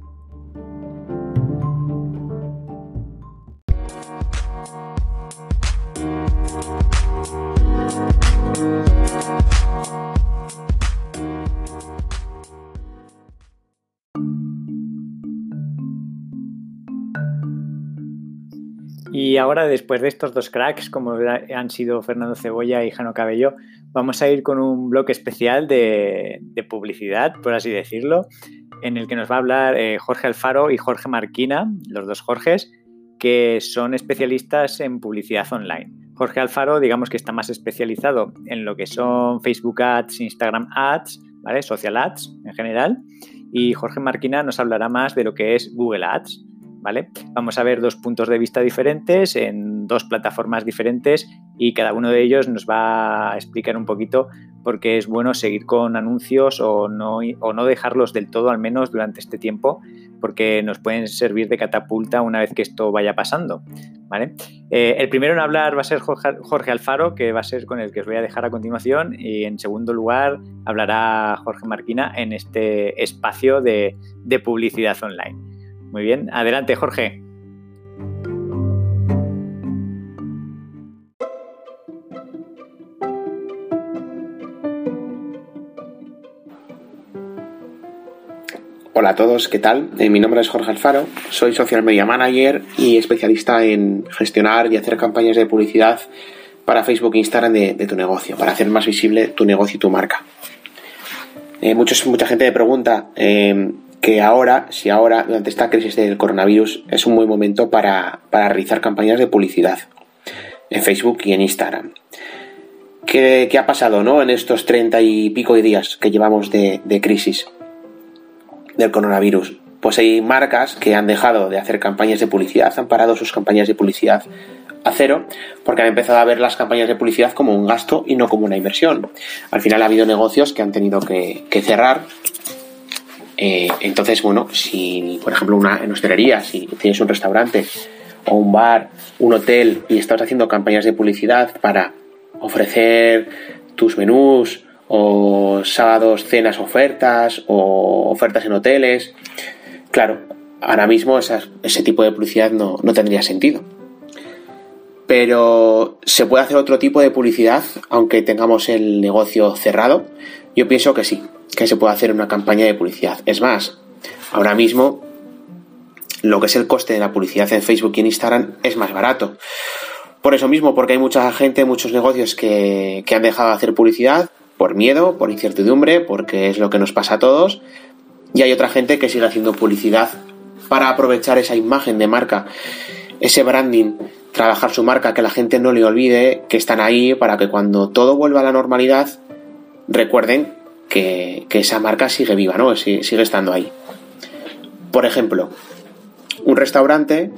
Y ahora, después de estos dos cracks, como han sido Fernando Cebolla y Jano Cabello, vamos a ir con un bloque especial de, publicidad, por así decirlo, en el que nos va a hablar eh, Jorge Alfaro y Jorge Marquina, los dos Jorges, que son especialistas en publicidad online. Jorge Alfaro, digamos que está más especializado en lo que son Facebook Ads, Instagram Ads, ¿vale? Social Ads en general. Y Jorge Marquina nos hablará más de lo que es Google Ads. Vamos a ver dos puntos de vista diferentes en dos plataformas diferentes y cada uno de ellos nos va a explicar un poquito por qué es bueno seguir con anuncios o no, o no dejarlos del todo, al menos durante este tiempo, porque nos pueden servir de catapulta una vez que esto vaya pasando. Eh, el primero en hablar va a ser Jorge Alfaro, que va a ser con el que os voy a dejar a continuación, y en segundo lugar hablará Jorge Marquina en este espacio de publicidad online. Muy bien, adelante Jorge. Hola a todos, ¿qué tal? Eh, mi nombre es Jorge Alfaro, soy Social Media Manager y especialista en gestionar y hacer campañas de publicidad para Facebook e Instagram de, tu negocio, para hacer más visible tu negocio y tu marca. Eh, mucha gente me pregunta eh, que ahora, si ahora, durante esta crisis del coronavirus, es un buen momento para, realizar campañas de publicidad en Facebook y en Instagram. ¿Qué, ha pasado ¿no? en estos treinta y pico de días que llevamos de, crisis del coronavirus? Pues hay marcas que han dejado de hacer campañas de publicidad, han parado sus campañas de publicidad a cero, porque han empezado a ver las campañas de publicidad como un gasto y no como una inversión. Al final ha habido negocios que han tenido que cerrar eh, entonces, bueno, si por ejemplo una en hostelería, si tienes un restaurante o un bar, un hotel y estás haciendo campañas de publicidad para ofrecer tus menús o sábados cenas ofertas o ofertas en hoteles. Claro, ahora mismo ese tipo de publicidad no, no tendría sentido. Pero se puede hacer otro tipo de publicidad aunque tengamos el negocio cerrado. Yo pienso que sí, que se puede hacer una campaña de publicidad. Es más, ahora mismo lo que es el coste de la publicidad en Facebook y en Instagram es más barato. Por eso mismo, porque hay mucha gente, muchos negocios que, han dejado de hacer publicidad por miedo, por incertidumbre, porque es lo que nos pasa a todos. Y hay otra gente que sigue haciendo publicidad para aprovechar esa imagen de marca, ese branding, trabajar su marca, que la gente no le olvide que están ahí para que cuando todo vuelva a la normalidad recuerden que, esa marca sigue viva, ¿no? sigue estando ahí. Por ejemplo, un restaurante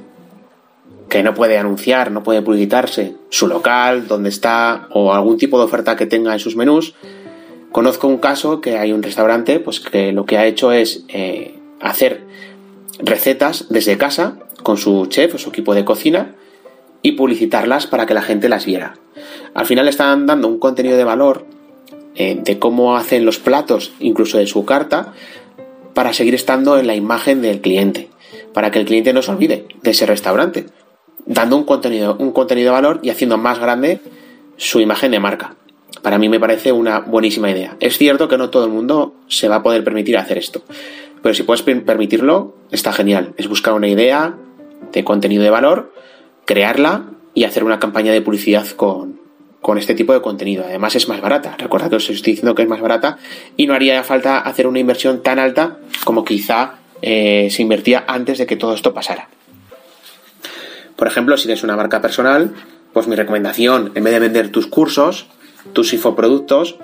que no puede anunciar, no puede publicitarse su local, dónde está o algún tipo de oferta que tenga en sus menús. Conozco un caso que hay un restaurante pues que lo que ha hecho es eh, hacer recetas desde casa con su chef o su equipo de cocina y publicitarlas para que la gente las viera. Al final están dando un contenido de valor eh, de cómo hacen los platos, incluso de su carta, para seguir estando en la imagen del cliente para que el cliente no se olvide de ese restaurante, dando un contenido, un contenido de valor y haciendo más grande su imagen de marca. Para mí me parece una buenísima idea. Es cierto que no todo el mundo se va a poder permitir hacer esto, pero si puedes permitirlo, está genial. Es buscar una idea de contenido de valor, crearla y hacer una campaña de publicidad con, con este tipo de contenido. Además es más barata. Recuerda que os estoy diciendo que es más barata y no haría falta hacer una inversión tan alta como quizá eh, se invertía antes de que todo esto pasara. Por ejemplo, si eres una marca personal, pues mi recomendación, en vez de vender tus cursos, tus infoproductos,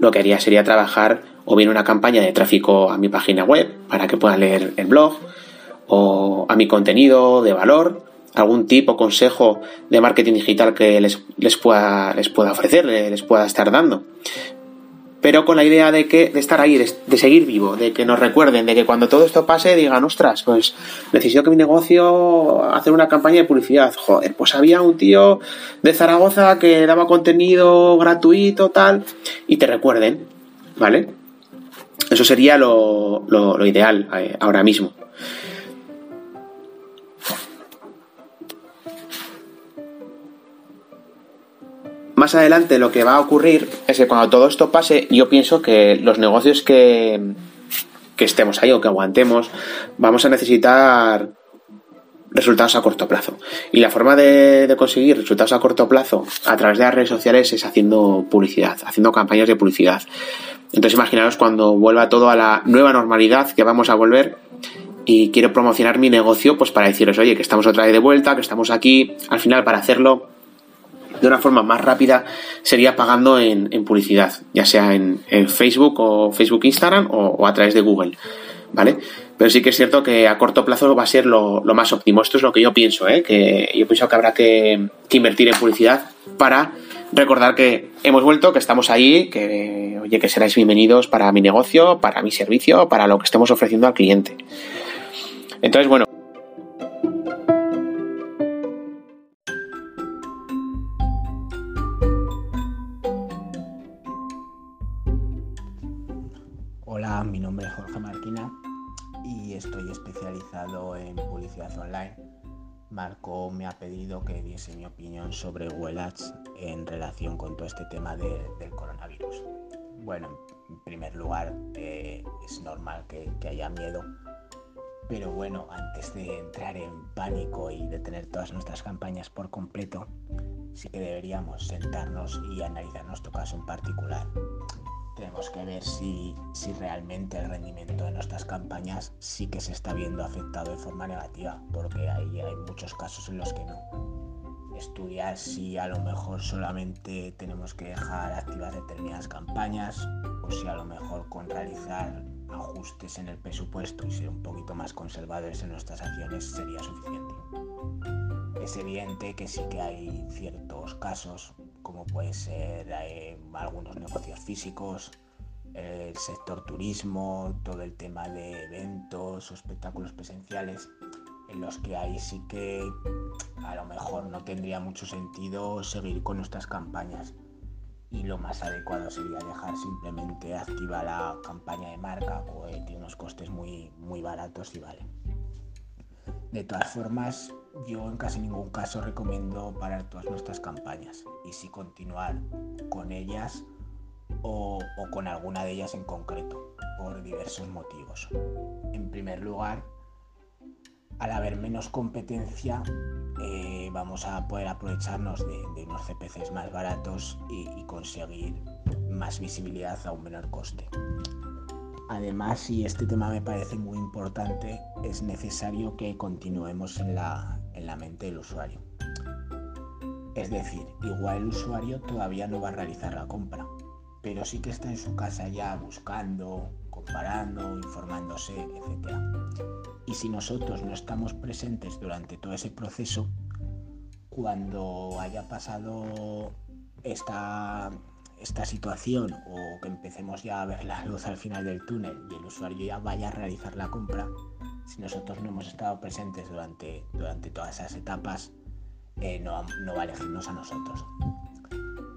lo que haría sería trabajar o bien una campaña de tráfico a mi página web para que puedan leer el blog, o a mi contenido de valor, algún tipo consejo de marketing digital que les, les, pueda, les pueda ofrecer, les pueda estar dando pero con la idea de que de estar ahí, de, seguir vivo, de que nos recuerden, de que cuando todo esto pase digan, ostras, pues necesito que mi negocio hacer una campaña de publicidad. Joder, pues había un tío de Zaragoza que daba contenido gratuito, tal, y te recuerden, ¿vale? Eso sería lo, lo ideal eh, ahora mismo. Más adelante lo que va a ocurrir es que cuando todo esto pase, yo pienso que los negocios que, que estemos ahí o que aguantemos, vamos a necesitar resultados a corto plazo. Y la forma de, conseguir resultados a corto plazo a través de las redes sociales es haciendo publicidad, haciendo campañas de publicidad. Entonces imaginaros cuando vuelva todo a la nueva normalidad que vamos a volver y quiero promocionar mi negocio pues para deciros, oye, que estamos otra vez de vuelta, que estamos aquí. Al final para hacerlo de una forma más rápida sería pagando en, publicidad, ya sea en, Facebook o Facebook Instagram o, a través de Google, ¿vale? Pero sí que es cierto que a corto plazo va a ser lo, más óptimo. Esto es lo que yo pienso, ¿eh? que yo pienso que habrá que, invertir en publicidad para recordar que hemos vuelto, que estamos ahí, que oye, que seráis bienvenidos para mi negocio, para mi servicio, para lo que estemos ofreciendo al cliente. Entonces, bueno, Marco me ha pedido que diese mi opinión sobre Ads en relación con todo este tema del coronavirus. Bueno, en primer lugar, eh, es normal que, haya miedo, pero bueno, antes de entrar en pánico y de tener todas nuestras campañas por completo, sí que deberíamos sentarnos y analizar nuestro caso en particular tenemos que ver si, realmente el rendimiento campañas sí que se está viendo afectado de forma negativa, porque ahí hay muchos casos en los que no. Estudiar si a lo mejor solamente tenemos que dejar activas determinadas campañas o si a lo mejor con realizar ajustes en el presupuesto y ser un poquito más conservadores en nuestras acciones sería suficiente. Es evidente que sí que hay ciertos casos como puede ser eh, algunos negocios físicos, el sector turismo, todo el tema de eventos o espectáculos presenciales, en los que ahí sí que a lo mejor no tendría mucho sentido seguir con nuestras campañas. y lo más adecuado sería dejar simplemente activa la campaña de marca, o tiene unos costes muy, muy baratos y vale. De todas formas, yo en casi ningún caso recomiendo parar todas nuestras campañas y si continuar con ellas o, con alguna de ellas en concreto, por diversos motivos. En primer lugar, al haber menos competencia, eh, vamos a poder aprovecharnos de, unos CPCs más baratos y, conseguir más visibilidad a un menor coste. Además, y este tema me parece muy importante, es necesario que continuemos en la, en la mente del usuario. Es decir, igual el usuario todavía no va a realizar la compra, pero sí que está en su casa ya buscando, comparando, informándose, etc. Y si nosotros no estamos presentes durante todo ese proceso, cuando haya pasado esta, esta situación o que empecemos ya a ver la luz al final del túnel y el usuario ya vaya a realizar la compra, si nosotros no hemos estado presentes durante, durante todas esas etapas, eh, no, no va a elegirnos a nosotros.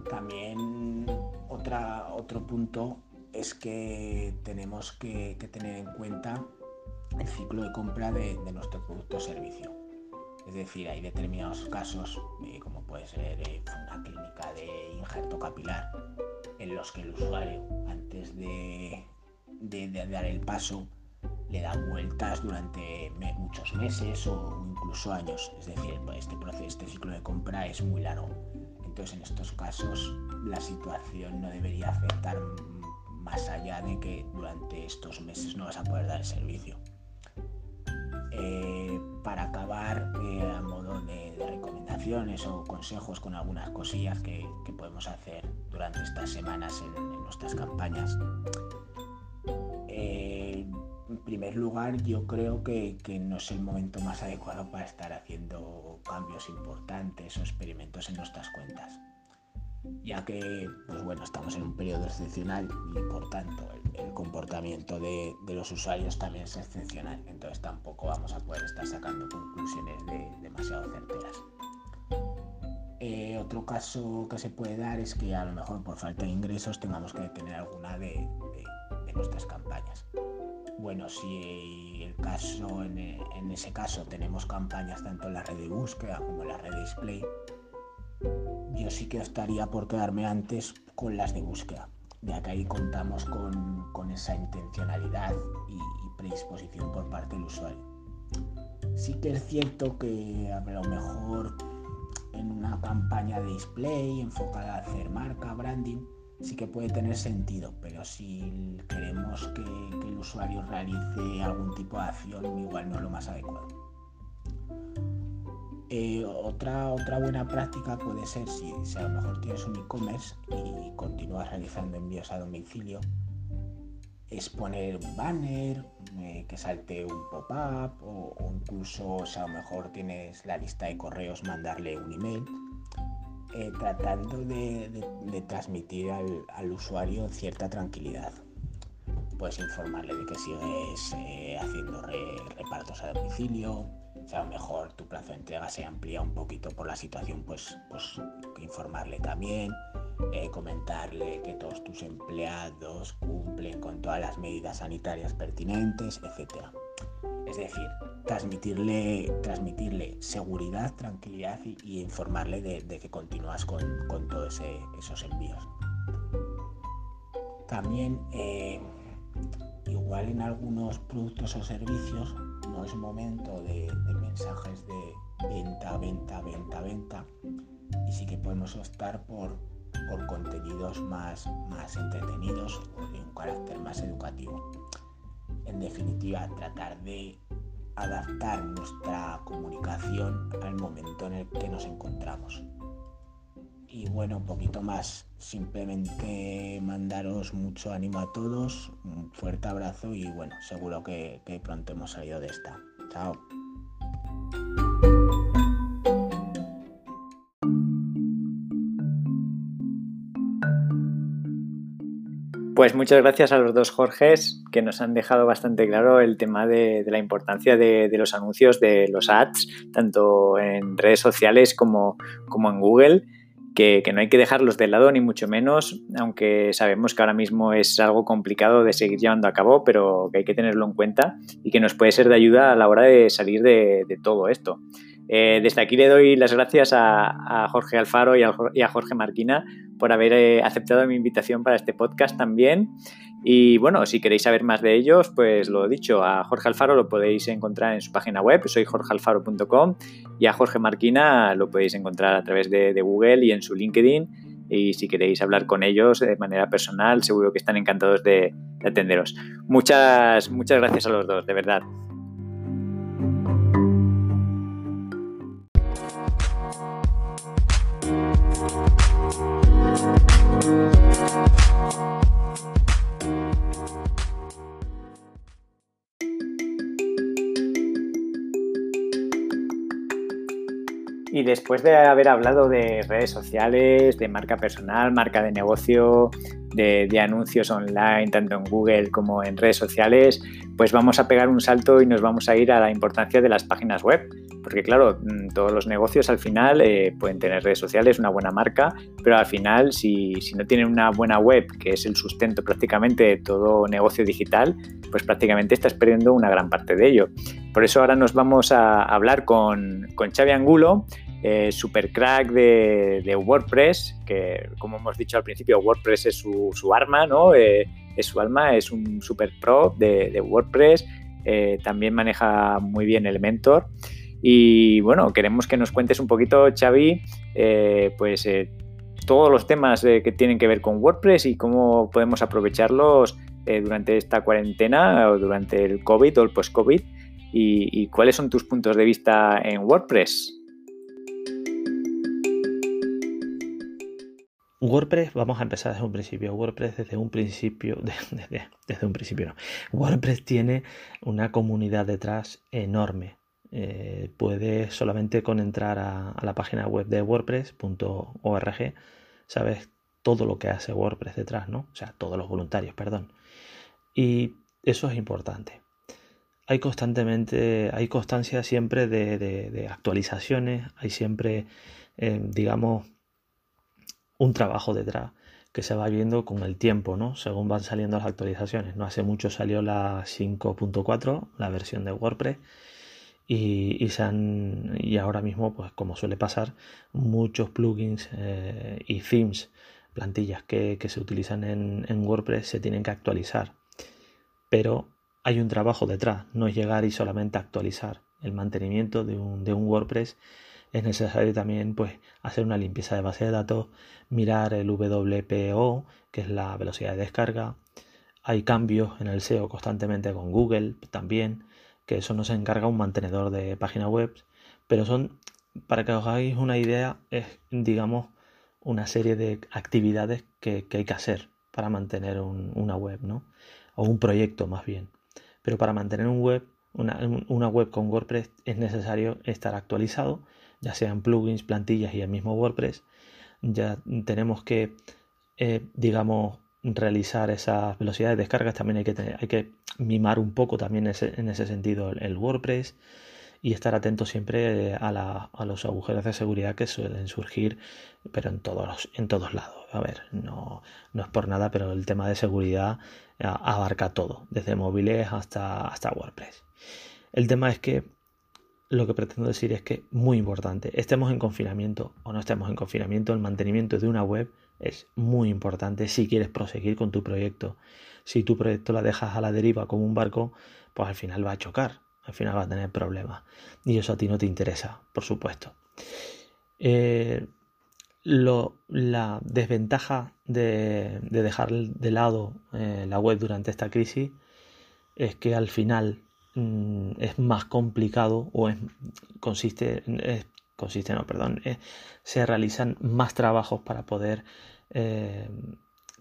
También otra, otro punto es que tenemos que, tener en cuenta el ciclo de compra de, nuestro producto o servicio. Es decir, hay determinados casos, eh, como puede ser eh, una clínica de injerto capilar, en los que el usuario, antes de, dar el paso, le da vueltas durante muchos meses o incluso años. Es decir, este, proceso, este ciclo de compra es muy largo. Entonces, en estos casos, la situación no debería afectar más allá de que durante estos meses no vas a poder dar el servicio. Eh, para acabar, eh, a modo de, recomendaciones o consejos con algunas cosillas que, podemos hacer durante estas semanas en, nuestras campañas. En primer lugar, yo creo que, que, no es el momento más adecuado para estar haciendo cambios importantes o experimentos en nuestras cuentas ya que pues bueno, estamos en un periodo excepcional y por tanto el, comportamiento de, los usuarios también es excepcional, entonces tampoco vamos a poder estar sacando conclusiones demasiado certeras. Eh, otro caso que se puede dar es que a lo mejor por falta de ingresos tengamos que detener alguna de, nuestras campañas. Bueno, si el caso, en, ese caso tenemos campañas tanto en la red de búsqueda como en la red de display, yo sí que estaría por quedarme antes con las de búsqueda, ya que ahí contamos con, esa intencionalidad y, predisposición por parte del usuario. Sí que es cierto que a lo mejor en una campaña de display enfocada a hacer marca, branding, sí que puede tener sentido, pero si queremos que, el usuario realice algún tipo de acción, igual no es lo más adecuado. Eh, otra, otra buena práctica puede ser si, a lo mejor tienes un e-commerce y continúas realizando envíos a domicilio, es poner un banner, eh, que salte un pop-up o, incluso si a lo mejor tienes la lista de correos, mandarle un email, eh, tratando de, transmitir al, usuario cierta tranquilidad. Puedes informarle de que sigues haciendo repartos a domicilio, si a lo mejor tu plazo de entrega se amplía un poquito por la situación, pues, pues informarle también, eh, comentarle que todos tus empleados cumplen con todas las medidas sanitarias pertinentes, etc. Es decir, transmitirle, transmitirle seguridad, tranquilidad y, informarle de, que continúas con, todos esos envíos. También, eh, igual en algunos productos o servicios, no es momento de, mensajes de venta, venta, venta, venta. Y sí que podemos optar por, por contenidos más, más entretenidos o de un carácter más educativo. En definitiva, tratar de adaptar nuestra comunicación al momento en el que nos encontramos. Y bueno, un poquito más. Simplemente mandaros mucho ánimo a todos, un fuerte abrazo y bueno, seguro que, pronto hemos salido de esta. Chao. Pues muchas gracias a los dos Jorges que nos han dejado bastante claro el tema de, la importancia de, los anuncios, de los ads, tanto en redes sociales como, como en Google que, no hay que dejarlos de lado ni mucho menos, aunque sabemos que ahora mismo es algo complicado de seguir llevando a cabo, pero que hay que tenerlo en cuenta y que nos puede ser de ayuda a la hora de salir de, todo esto. Eh, desde aquí le doy las gracias a, Jorge Alfaro y a, Jorge Marquina por haber eh, aceptado mi invitación para este podcast también. Y bueno, si queréis saber más de ellos, pues lo dicho, a Jorge Alfaro lo podéis encontrar en su página web, soy jorgealfaro.com, y a Jorge Marquina lo podéis encontrar a través de, de, Google y en su LinkedIn. Y si queréis hablar con ellos de manera personal, seguro que están encantados de, de atenderos. Muchas, muchas gracias a los dos, de verdad. Y después de haber hablado de redes sociales, de marca personal, marca de negocio, de, anuncios online, tanto en Google como en redes sociales, pues vamos a pegar un salto y nos vamos a ir a la importancia de las páginas web. Porque claro, mm, todos los negocios al final eh, pueden tener redes sociales, una buena marca, pero al final si, no tienen una buena web, que es el sustento prácticamente de todo negocio digital, pues prácticamente estás perdiendo una gran parte de ello. Por eso ahora nos vamos a hablar con, con Xavi Angulo, eh, super crack de, WordPress, que como hemos dicho al principio, WordPress es su, arma, ¿no? Eh, es su alma, es un super pro de, WordPress, eh, también maneja muy bien Elementor. Y bueno, queremos que nos cuentes un poquito, Xavi, pues todos los temas que tienen que ver con WordPress y cómo podemos aprovecharlos durante esta cuarentena o durante el COVID o el post-COVID. y cuáles son tus puntos de vista en WordPress. WordPress, vamos a empezar desde un principio. WordPress desde un principio, desde, un principio no. WordPress tiene una comunidad detrás enorme. Eh, puedes solamente con entrar a, la página web de wordpress.org, sabes todo lo que hace WordPress detrás, ¿no? O sea, todos los voluntarios, perdón. Y eso es importante. Hay constantemente, hay constancia siempre de, actualizaciones, hay siempre, eh, digamos, un trabajo detrás que se va viendo con el tiempo, ¿no? Según van saliendo las actualizaciones. No hace mucho salió la 5.4, la versión de WordPress, y, y, ahora mismo, pues como suele pasar, muchos plugins eh, y themes, plantillas que, se utilizan en, WordPress se tienen que actualizar. Pero hay un trabajo detrás, no es llegar y solamente actualizar. El mantenimiento de un, de un WordPress es necesario también pues, hacer una limpieza de base de datos, mirar el WPO, que es la velocidad de descarga. Hay cambios en el SEO constantemente con Google también, que eso no se encarga un mantenedor de páginas web, pero son, para que os hagáis una idea, es, digamos, una serie de actividades que, hay que hacer para mantener una web, ¿no? O un proyecto más bien. Pero para mantener un web, una, una web con WordPress es necesario estar actualizado ya sean plugins, plantillas y el mismo WordPress, ya tenemos que, eh, digamos, realizar esas velocidades de descargas. También hay que, hay que mimar un poco también en ese sentido el, WordPress y estar atento siempre a, a, los agujeros de seguridad que suelen surgir, pero en todos, en todos lados. A ver, no, no es por nada, pero el tema de seguridad abarca todo, desde móviles hasta, hasta WordPress. El tema es que lo que pretendo decir es que, muy importante, estemos en confinamiento o no estemos en confinamiento, el mantenimiento de una web es muy importante si quieres proseguir con tu proyecto. Si tu proyecto la dejas a la deriva como un barco, pues al final va a chocar, al final va a tener problemas. Y eso a ti no te interesa, por supuesto. Eh, la desventaja de, dejar de lado eh, la web durante esta crisis es que al final Mm, es más complicado o es, consiste, consiste, no, perdón, se realizan más trabajos para poder eh,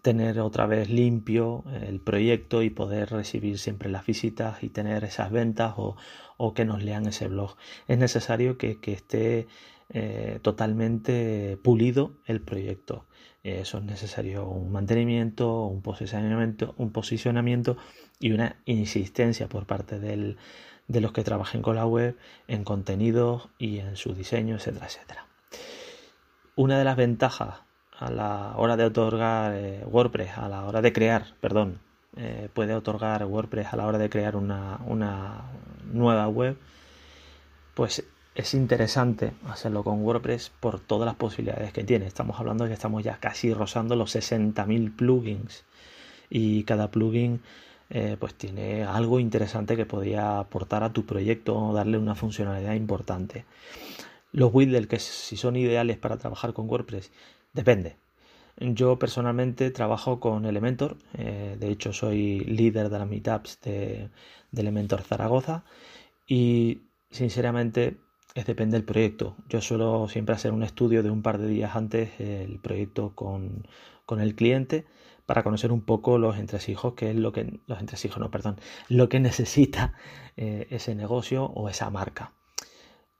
tener otra vez limpio el proyecto y poder recibir siempre las visitas y tener esas ventas o, que nos lean ese blog. Es necesario que, esté eh, totalmente pulido el proyecto. Eso es necesario un mantenimiento, un posicionamiento, un posicionamiento y una insistencia por parte de los que trabajen con la web en contenidos y en su diseño, etcétera, etcétera. una de las ventajas a la hora de otorgar eh, WordPress, a la hora de crear, perdón, eh, puede otorgar WordPress a la hora de crear una, una nueva web, pues es interesante hacerlo con WordPress por todas las posibilidades que tiene. Estamos hablando de que estamos ya casi rozando los 60.000 plugins y cada plugin eh, pues tiene algo interesante que podría aportar a tu proyecto o darle una funcionalidad importante. Los widgets que si son ideales para trabajar con WordPress, depende. Yo personalmente trabajo con Elementor, eh, de hecho soy líder de las meetups de, Elementor Zaragoza y sinceramente es depende del proyecto. Yo suelo siempre hacer un estudio de un par de días antes el proyecto con, con el cliente para conocer un poco los entresijos, que es lo que los entresijos, no, perdón, lo que necesita eh, ese negocio o esa marca.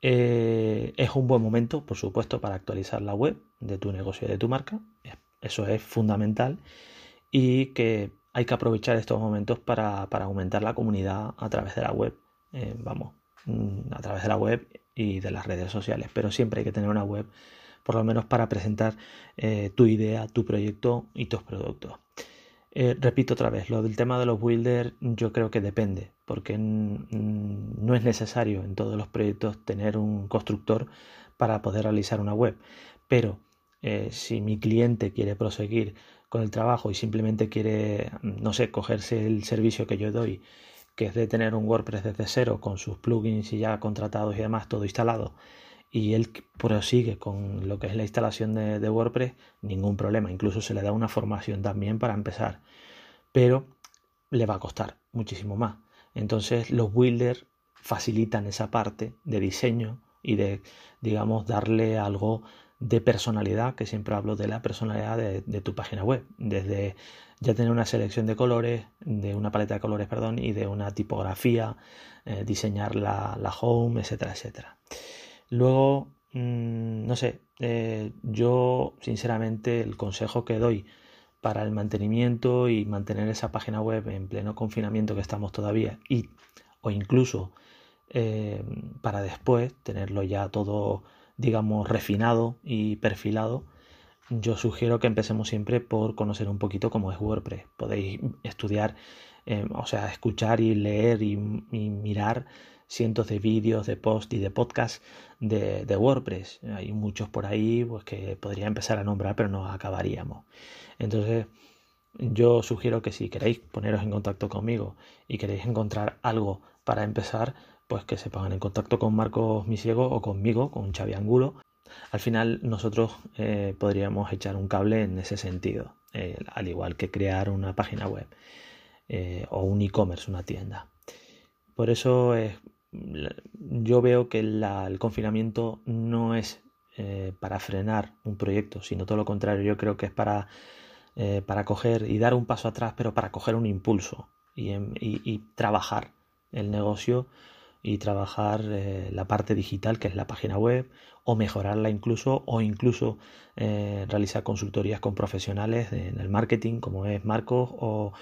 Eh, es un buen momento, por supuesto, para actualizar la web de tu negocio y de tu marca. Eso es fundamental y que hay que aprovechar estos momentos para, aumentar la comunidad a través de la web. Eh, vamos, mm, a través de la web y de las redes sociales. Pero siempre hay que tener una web por lo menos para presentar eh, tu idea, tu proyecto y tus productos. Eh, repito otra vez, lo del tema de los builders yo creo que depende, porque no es necesario en todos los proyectos tener un constructor para poder realizar una web. Pero eh, si mi cliente quiere proseguir con el trabajo y simplemente quiere, no sé, cogerse el servicio que yo doy, que es de tener un WordPress desde cero con sus plugins y ya contratados y demás, todo instalado, y él prosigue con lo que es la instalación de, WordPress, ningún problema. Incluso se le da una formación también para empezar. Pero le va a costar muchísimo más. Entonces los builders facilitan esa parte de diseño y de, digamos, darle algo de personalidad, que siempre hablo de la personalidad de, tu página web, desde ya tener una selección de colores, de una paleta de colores, perdón, y de una tipografía, eh, diseñar la, la home, etcétera, etcétera. Luego, mm, no sé, eh, yo sinceramente el consejo que doy para el mantenimiento y mantener esa página web en pleno confinamiento que estamos todavía y o incluso eh, para después tenerlo ya todo digamos refinado y perfilado yo sugiero que empecemos siempre por conocer un poquito cómo es WordPress. Podéis estudiar eh, o sea escuchar y leer y mirar cientos de vídeos, de posts y de podcasts de, WordPress. Hay muchos por ahí pues, que podría empezar a nombrar, pero no acabaríamos. Entonces, yo sugiero que si queréis poneros en contacto conmigo y queréis encontrar algo para empezar, pues que se pongan en contacto con Marcos Misiego o conmigo, con Xavi Angulo. Al final nosotros eh, podríamos echar un cable en ese sentido, eh, al igual que crear una página web eh, o un e-commerce, una tienda. Por eso es yo veo que el confinamiento no es eh, para frenar un proyecto, sino todo lo contrario. Yo creo que es para, eh, para coger y dar un paso atrás, pero para coger un impulso y, em, trabajar el negocio y trabajar eh, la parte digital, que es la página web, o mejorarla incluso, o incluso realizar consultorías con profesionales en el marketing, como es Marcos, o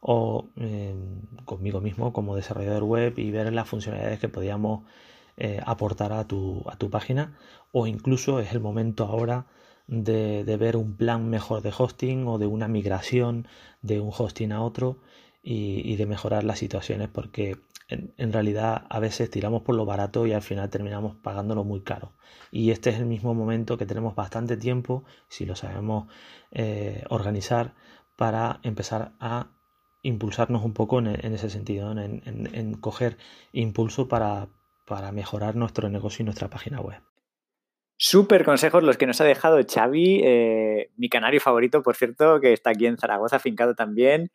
o em, conmigo mismo como desarrollador web y ver las funcionalidades que podíamos eh, aportar a tu, a tu, página. O incluso es el momento ahora de, ver un plan mejor de hosting o de una migración de un hosting a otro y, de mejorar las situaciones porque en, realidad a veces tiramos por lo barato y al final terminamos pagándolo muy caro. Y este es el mismo momento que tenemos bastante tiempo si lo sabemos eh, organizar para empezar a impulsarnos un poco en, ese sentido, en, coger impulso para, mejorar nuestro negocio y nuestra página web. Súper consejos los que nos ha dejado Xavi, eh, mi canario favorito, por cierto, que está aquí en Zaragoza, fincado también,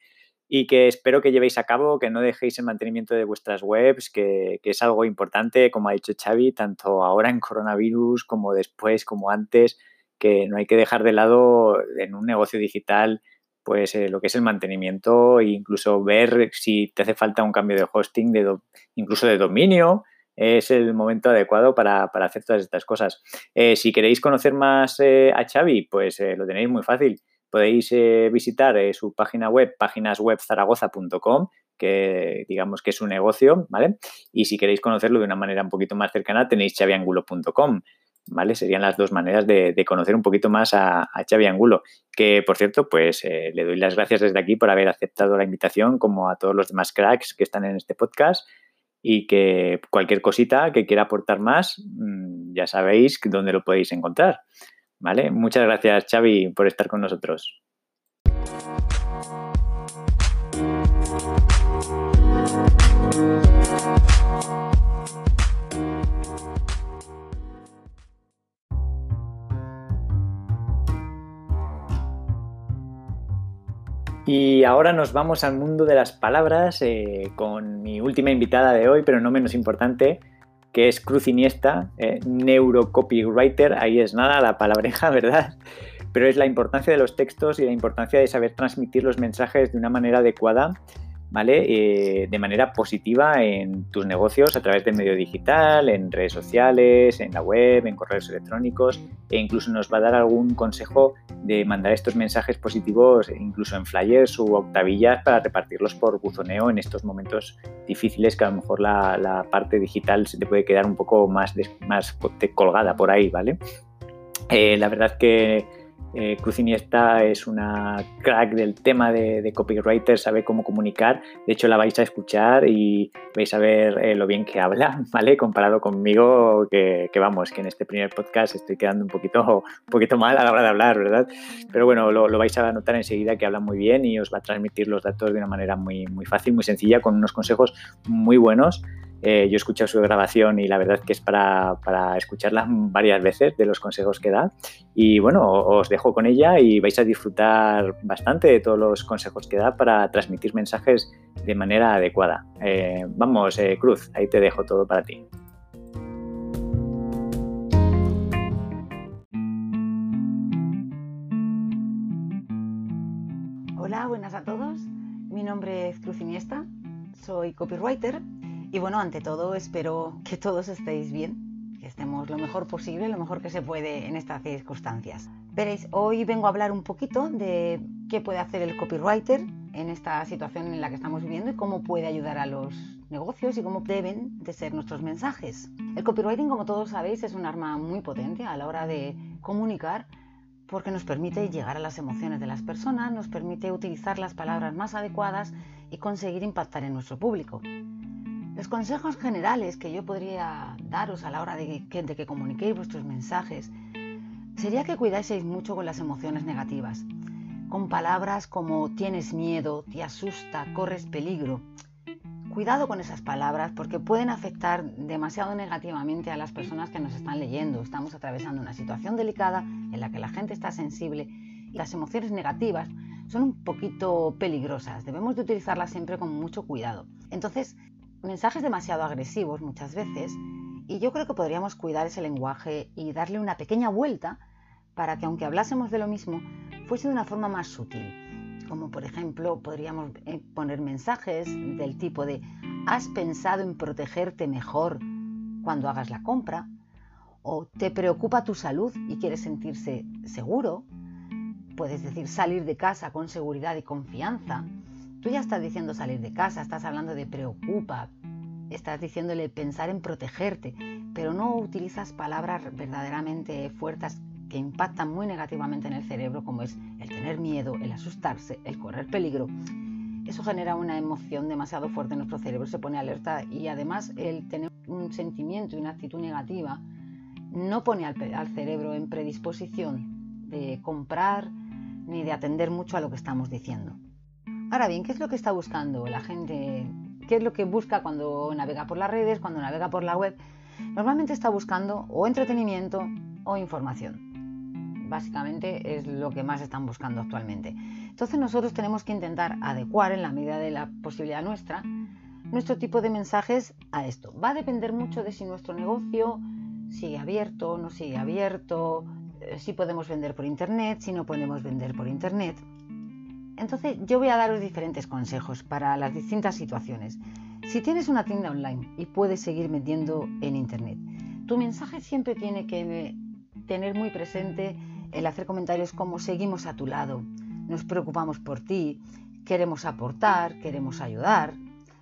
y que espero que llevéis a cabo, que no dejéis el mantenimiento de vuestras webs, que, que es algo importante, como ha dicho Xavi, tanto ahora en coronavirus como después, como antes, que no hay que dejar de lado en un negocio digital pues eh, lo que es el mantenimiento e incluso ver si te hace falta un cambio de hosting, de incluso de dominio, es el momento adecuado para, hacer todas estas cosas. Eh, si queréis conocer más eh, a Xavi, pues lo tenéis muy fácil. Podéis visitar su página web, páginaswebzaragoza.com, que digamos que es un negocio, ¿vale? Y si queréis conocerlo de una manera un poquito más cercana, tenéis chaviangulo.com. ¿vale? Serían las dos maneras de, conocer un poquito más a, a, Xavi Angulo, que por cierto, pues eh, le doy las gracias desde aquí por haber aceptado la invitación, como a todos los demás cracks que están en este podcast y que cualquier cosita que quiera aportar más, mm, ya sabéis dónde lo podéis encontrar, ¿vale? Muchas gracias, Xavi, por estar con nosotros. Y ahora nos vamos al mundo de las palabras eh, con mi última invitada de hoy, pero no menos importante, que es Cruz Iniesta, eh, neurocopywriter. Ahí es nada la palabreja, ¿verdad? Pero es la importancia de los textos y la importancia de saber transmitir los mensajes de una manera adecuada ¿vale? Eh, de manera positiva en tus negocios a través del medio digital, en redes sociales, en la web, en correos electrónicos e incluso nos va a dar algún consejo de mandar estos mensajes positivos incluso en flyers u octavillas para repartirlos por buzoneo en estos momentos difíciles que a lo mejor la, parte digital se te puede quedar un poco más, más colgada por ahí, ¿vale? Eh, la verdad que eh, Cruz Iniesta es una crack del tema de, copywriter, sabe cómo comunicar. De hecho, la vais a escuchar y vais a ver eh, lo bien que habla, ¿vale? Comparado conmigo, que, vamos, que en este primer podcast estoy quedando un poquito, un poquito mal a la hora de hablar, ¿verdad? Pero bueno, lo, lo, vais a notar enseguida que habla muy bien y os va a transmitir los datos de una manera muy, muy fácil, muy sencilla, con unos consejos muy buenos eh, yo he escuchado su grabación y la verdad que es para, escucharla varias veces de los consejos que da. Y bueno, os dejo con ella y vais a disfrutar bastante de todos los consejos que da para transmitir mensajes de manera adecuada. Eh, vamos, eh, Cruz, ahí te dejo todo para ti. Hola, buenas a todos. Mi nombre es Cruz Iniesta, soy copywriter y bueno, ante todo espero que todos estéis bien, que estemos lo mejor posible, lo mejor que se puede en estas circunstancias. Veréis, hoy vengo a hablar un poquito de qué puede hacer el copywriter en esta situación en la que estamos viviendo y cómo puede ayudar a los negocios y cómo deben de ser nuestros mensajes. El copywriting, como todos sabéis, es un arma muy potente a la hora de comunicar porque nos permite llegar a las emociones de las personas, nos permite utilizar las palabras más adecuadas y conseguir impactar en nuestro público. Los consejos generales que yo podría daros a la hora de que, de que comuniquéis vuestros mensajes sería que cuidaseis mucho con las emociones negativas, con palabras como tienes miedo, te asusta, corres peligro. Cuidado con esas palabras porque pueden afectar demasiado negativamente a las personas que nos están leyendo. Estamos atravesando una situación delicada en la que la gente está sensible y las emociones negativas son un poquito peligrosas. Debemos de utilizarlas siempre con mucho cuidado. Entonces, mensajes demasiado agresivos muchas veces y yo creo que podríamos cuidar ese lenguaje y darle una pequeña vuelta para que aunque hablásemos de lo mismo, fuese de una forma más sutil. Como por ejemplo podríamos eh, poner mensajes del tipo de ¿has pensado en protegerte mejor cuando hagas la compra? ¿O te preocupa tu salud y quieres sentirse seguro? Puedes decir salir de casa con seguridad y confianza Tú ya estás diciendo salir de casa, estás hablando de preocupa, estás diciéndole pensar en protegerte, pero no utilizas palabras verdaderamente fuertes que impactan muy negativamente en el cerebro, como es el tener miedo, el asustarse, el correr peligro. Eso genera una emoción demasiado fuerte en nuestro cerebro, se pone alerta y además el tener un sentimiento y una actitud negativa no pone al, al cerebro en predisposición de comprar ni de atender mucho a lo que estamos diciendo. Ahora bien, ¿qué es lo que está buscando la gente? ¿Qué es lo que busca cuando navega por las redes, cuando navega por la web? Normalmente está buscando o entretenimiento o información. Básicamente es lo que más están buscando actualmente. Entonces nosotros tenemos que intentar adecuar en la medida de la posibilidad nuestra nuestro tipo de mensajes a esto. Va a depender mucho de si nuestro negocio sigue abierto, no sigue abierto, eh, si podemos vender por internet, si no podemos vender por internet. Entonces yo voy a daros diferentes consejos para las distintas situaciones. Si tienes una tienda online y puedes seguir vendiendo en Internet, tu mensaje siempre tiene que tener muy presente el hacer comentarios como seguimos a tu lado, nos preocupamos por ti, queremos aportar, queremos ayudar,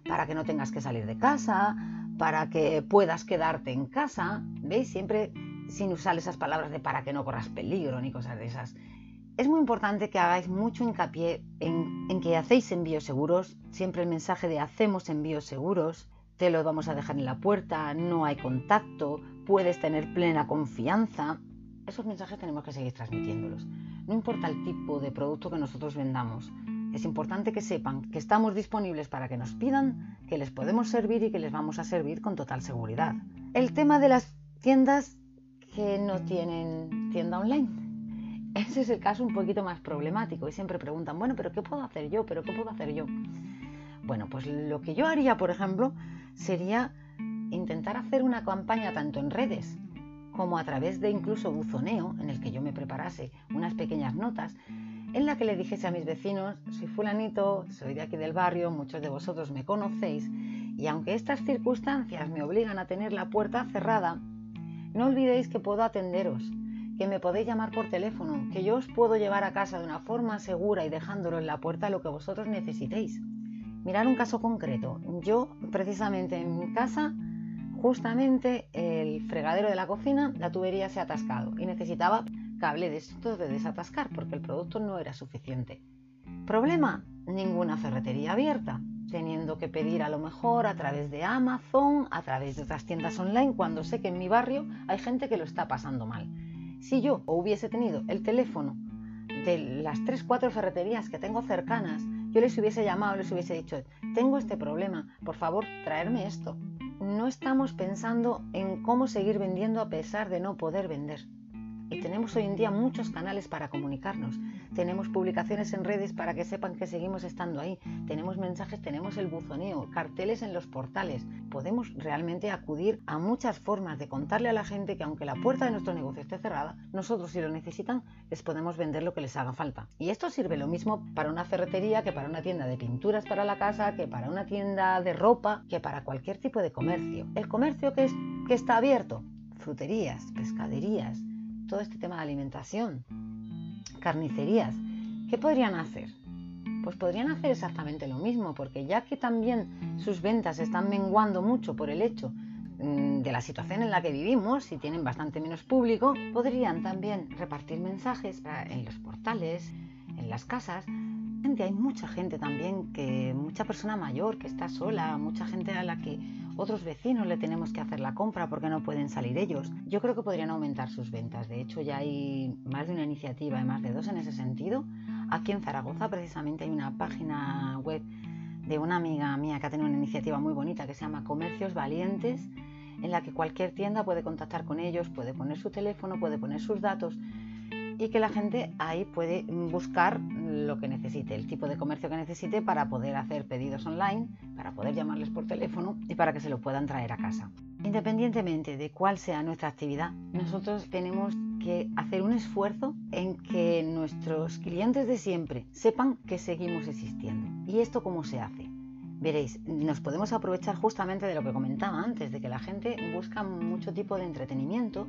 para que no tengas que salir de casa, para que puedas quedarte en casa. ¿Veis? Siempre sin usar esas palabras de para que no corras peligro ni cosas de esas. Es muy importante que hagáis mucho hincapié en, que hacéis envíos seguros, siempre el mensaje de hacemos envíos seguros, te lo vamos a dejar en la puerta, no hay contacto, puedes tener plena confianza. Esos mensajes tenemos que seguir transmitiéndolos. No importa el tipo de producto que nosotros vendamos, es importante que sepan que estamos disponibles para que nos pidan, que les podemos servir y que les vamos a servir con total seguridad. El tema de las tiendas que no tienen tienda online. Ese es el caso un poquito más problemático y siempre preguntan, bueno, pero ¿qué puedo hacer yo? ¿Pero qué puedo hacer yo? Bueno, pues lo que yo haría, por ejemplo, sería intentar hacer una campaña tanto en redes como a través de incluso buzoneo, en el que yo me preparase unas pequeñas notas en la que le dijese a mis vecinos, soy fulanito, soy de aquí del barrio, muchos de vosotros me conocéis, y aunque estas circunstancias me obligan a tener la puerta cerrada, no olvidéis que puedo atenderos, que me podéis llamar por teléfono, que yo os puedo llevar a casa de una forma segura y dejándolo en la puerta lo que vosotros necesitéis. Mirar un caso concreto. Yo, precisamente en mi casa, justamente el fregadero de la cocina, la tubería se ha atascado y necesitaba cable de estos de desatascar porque el producto no era suficiente. ¿Problema? Ninguna ferretería abierta, teniendo que pedir a lo mejor a través de Amazon, a través de otras tiendas online, cuando sé que en mi barrio hay gente que lo está pasando mal. Si yo hubiese tenido el teléfono de las 3-4 ferreterías que tengo cercanas, yo les hubiese llamado, les hubiese dicho, tengo este problema, por favor, traerme esto. No estamos pensando en cómo seguir vendiendo a pesar de no poder vender. Y tenemos hoy en día muchos canales para comunicarnos. Tenemos publicaciones en redes para que sepan que seguimos estando ahí. Tenemos mensajes, tenemos el buzoneo, carteles en los portales. Podemos realmente acudir a muchas formas de contarle a la gente que aunque la puerta de nuestro negocio esté cerrada, nosotros si lo necesitan les podemos vender lo que les haga falta. Y esto sirve lo mismo para una ferretería que para una tienda de pinturas para la casa, que para una tienda de ropa, que para cualquier tipo de comercio. El comercio que, es, que está abierto, fruterías, pescaderías, todo este tema de alimentación, carnicerías, ¿qué podrían hacer? Pues podrían hacer exactamente lo mismo, porque ya que también sus ventas están menguando mucho por el hecho mm, de la situación en la que vivimos y tienen bastante menos público, podrían también repartir mensajes en los portales, en las casas. Hay mucha gente también, que mucha persona mayor que está sola, mucha gente a la que otros vecinos le tenemos que hacer la compra porque no pueden salir ellos. Yo creo que podrían aumentar sus ventas. De hecho, ya hay más de una iniciativa y más de dos en ese sentido. Aquí en Zaragoza precisamente hay una página web de una amiga mía que ha tenido una iniciativa muy bonita que se llama Comercios Valientes, en la que cualquier tienda puede contactar con ellos, puede poner su teléfono, puede poner sus datos y que la gente ahí puede buscar lo que necesite, el tipo de comercio que necesite para poder hacer pedidos online, para poder llamarles por teléfono y para que se lo puedan traer a casa. Independientemente de cuál sea nuestra actividad, nosotros tenemos que hacer un esfuerzo en que nuestros clientes de siempre sepan que seguimos existiendo. ¿Y esto cómo se hace? Veréis, nos podemos aprovechar justamente de lo que comentaba antes, de que la gente busca mucho tipo de entretenimiento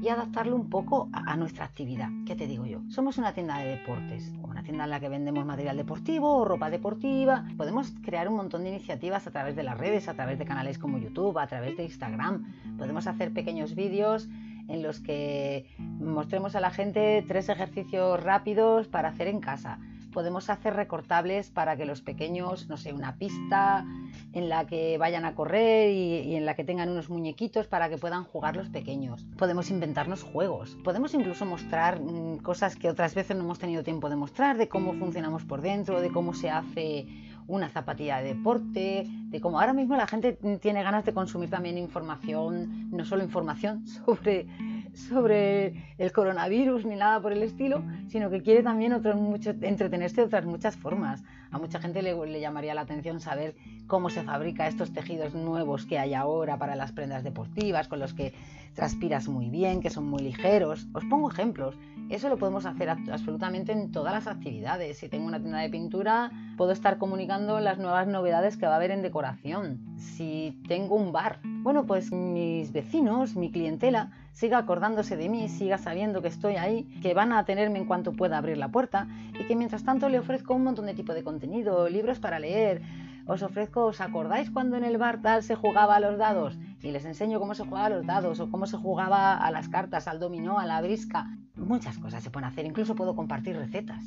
y adaptarlo un poco a, nuestra actividad. ¿Qué te digo yo? Somos una tienda de deportes, una tienda en la que vendemos material deportivo o ropa deportiva. Podemos crear un montón de iniciativas a través de las redes, a través de canales como YouTube, a través de Instagram. Podemos hacer pequeños vídeos en los que mostremos a la gente tres ejercicios rápidos para hacer en casa podemos hacer recortables para que los pequeños, no sé, una pista en la que vayan a correr y, en la que tengan unos muñequitos para que puedan jugar los pequeños. Podemos inventarnos juegos. Podemos incluso mostrar mm, cosas que otras veces no hemos tenido tiempo de mostrar, de cómo funcionamos por dentro, de cómo se hace una zapatilla de deporte, de cómo ahora mismo la gente tiene ganas de consumir también información, no solo información sobre sobre el coronavirus ni nada por el estilo, sino que quiere también otro, mucho, entretenerse de otras muchas formas. A mucha gente le, llamaría la atención saber cómo se fabrica estos tejidos nuevos que hay ahora para las prendas deportivas, con los que transpiras muy bien, que son muy ligeros. Os pongo ejemplos. Eso lo podemos hacer absolutamente en todas las actividades. Si tengo una tienda de pintura, puedo estar comunicando las nuevas novedades que va a haber en decoración. Si tengo un bar, bueno, pues mis vecinos, mi clientela, siga acordándose de mí, siga sabiendo que estoy ahí, que van a tenerme en cuanto pueda abrir la puerta y que mientras tanto le ofrezco un montón de tipo de contenido, libros para leer. Os ofrezco, ¿os acordáis cuando en el bar tal se jugaba a los dados? y les enseño cómo se juega a los dados o cómo se jugaba a las cartas, al dominó, a la brisca. Muchas cosas se pueden hacer, incluso puedo compartir recetas.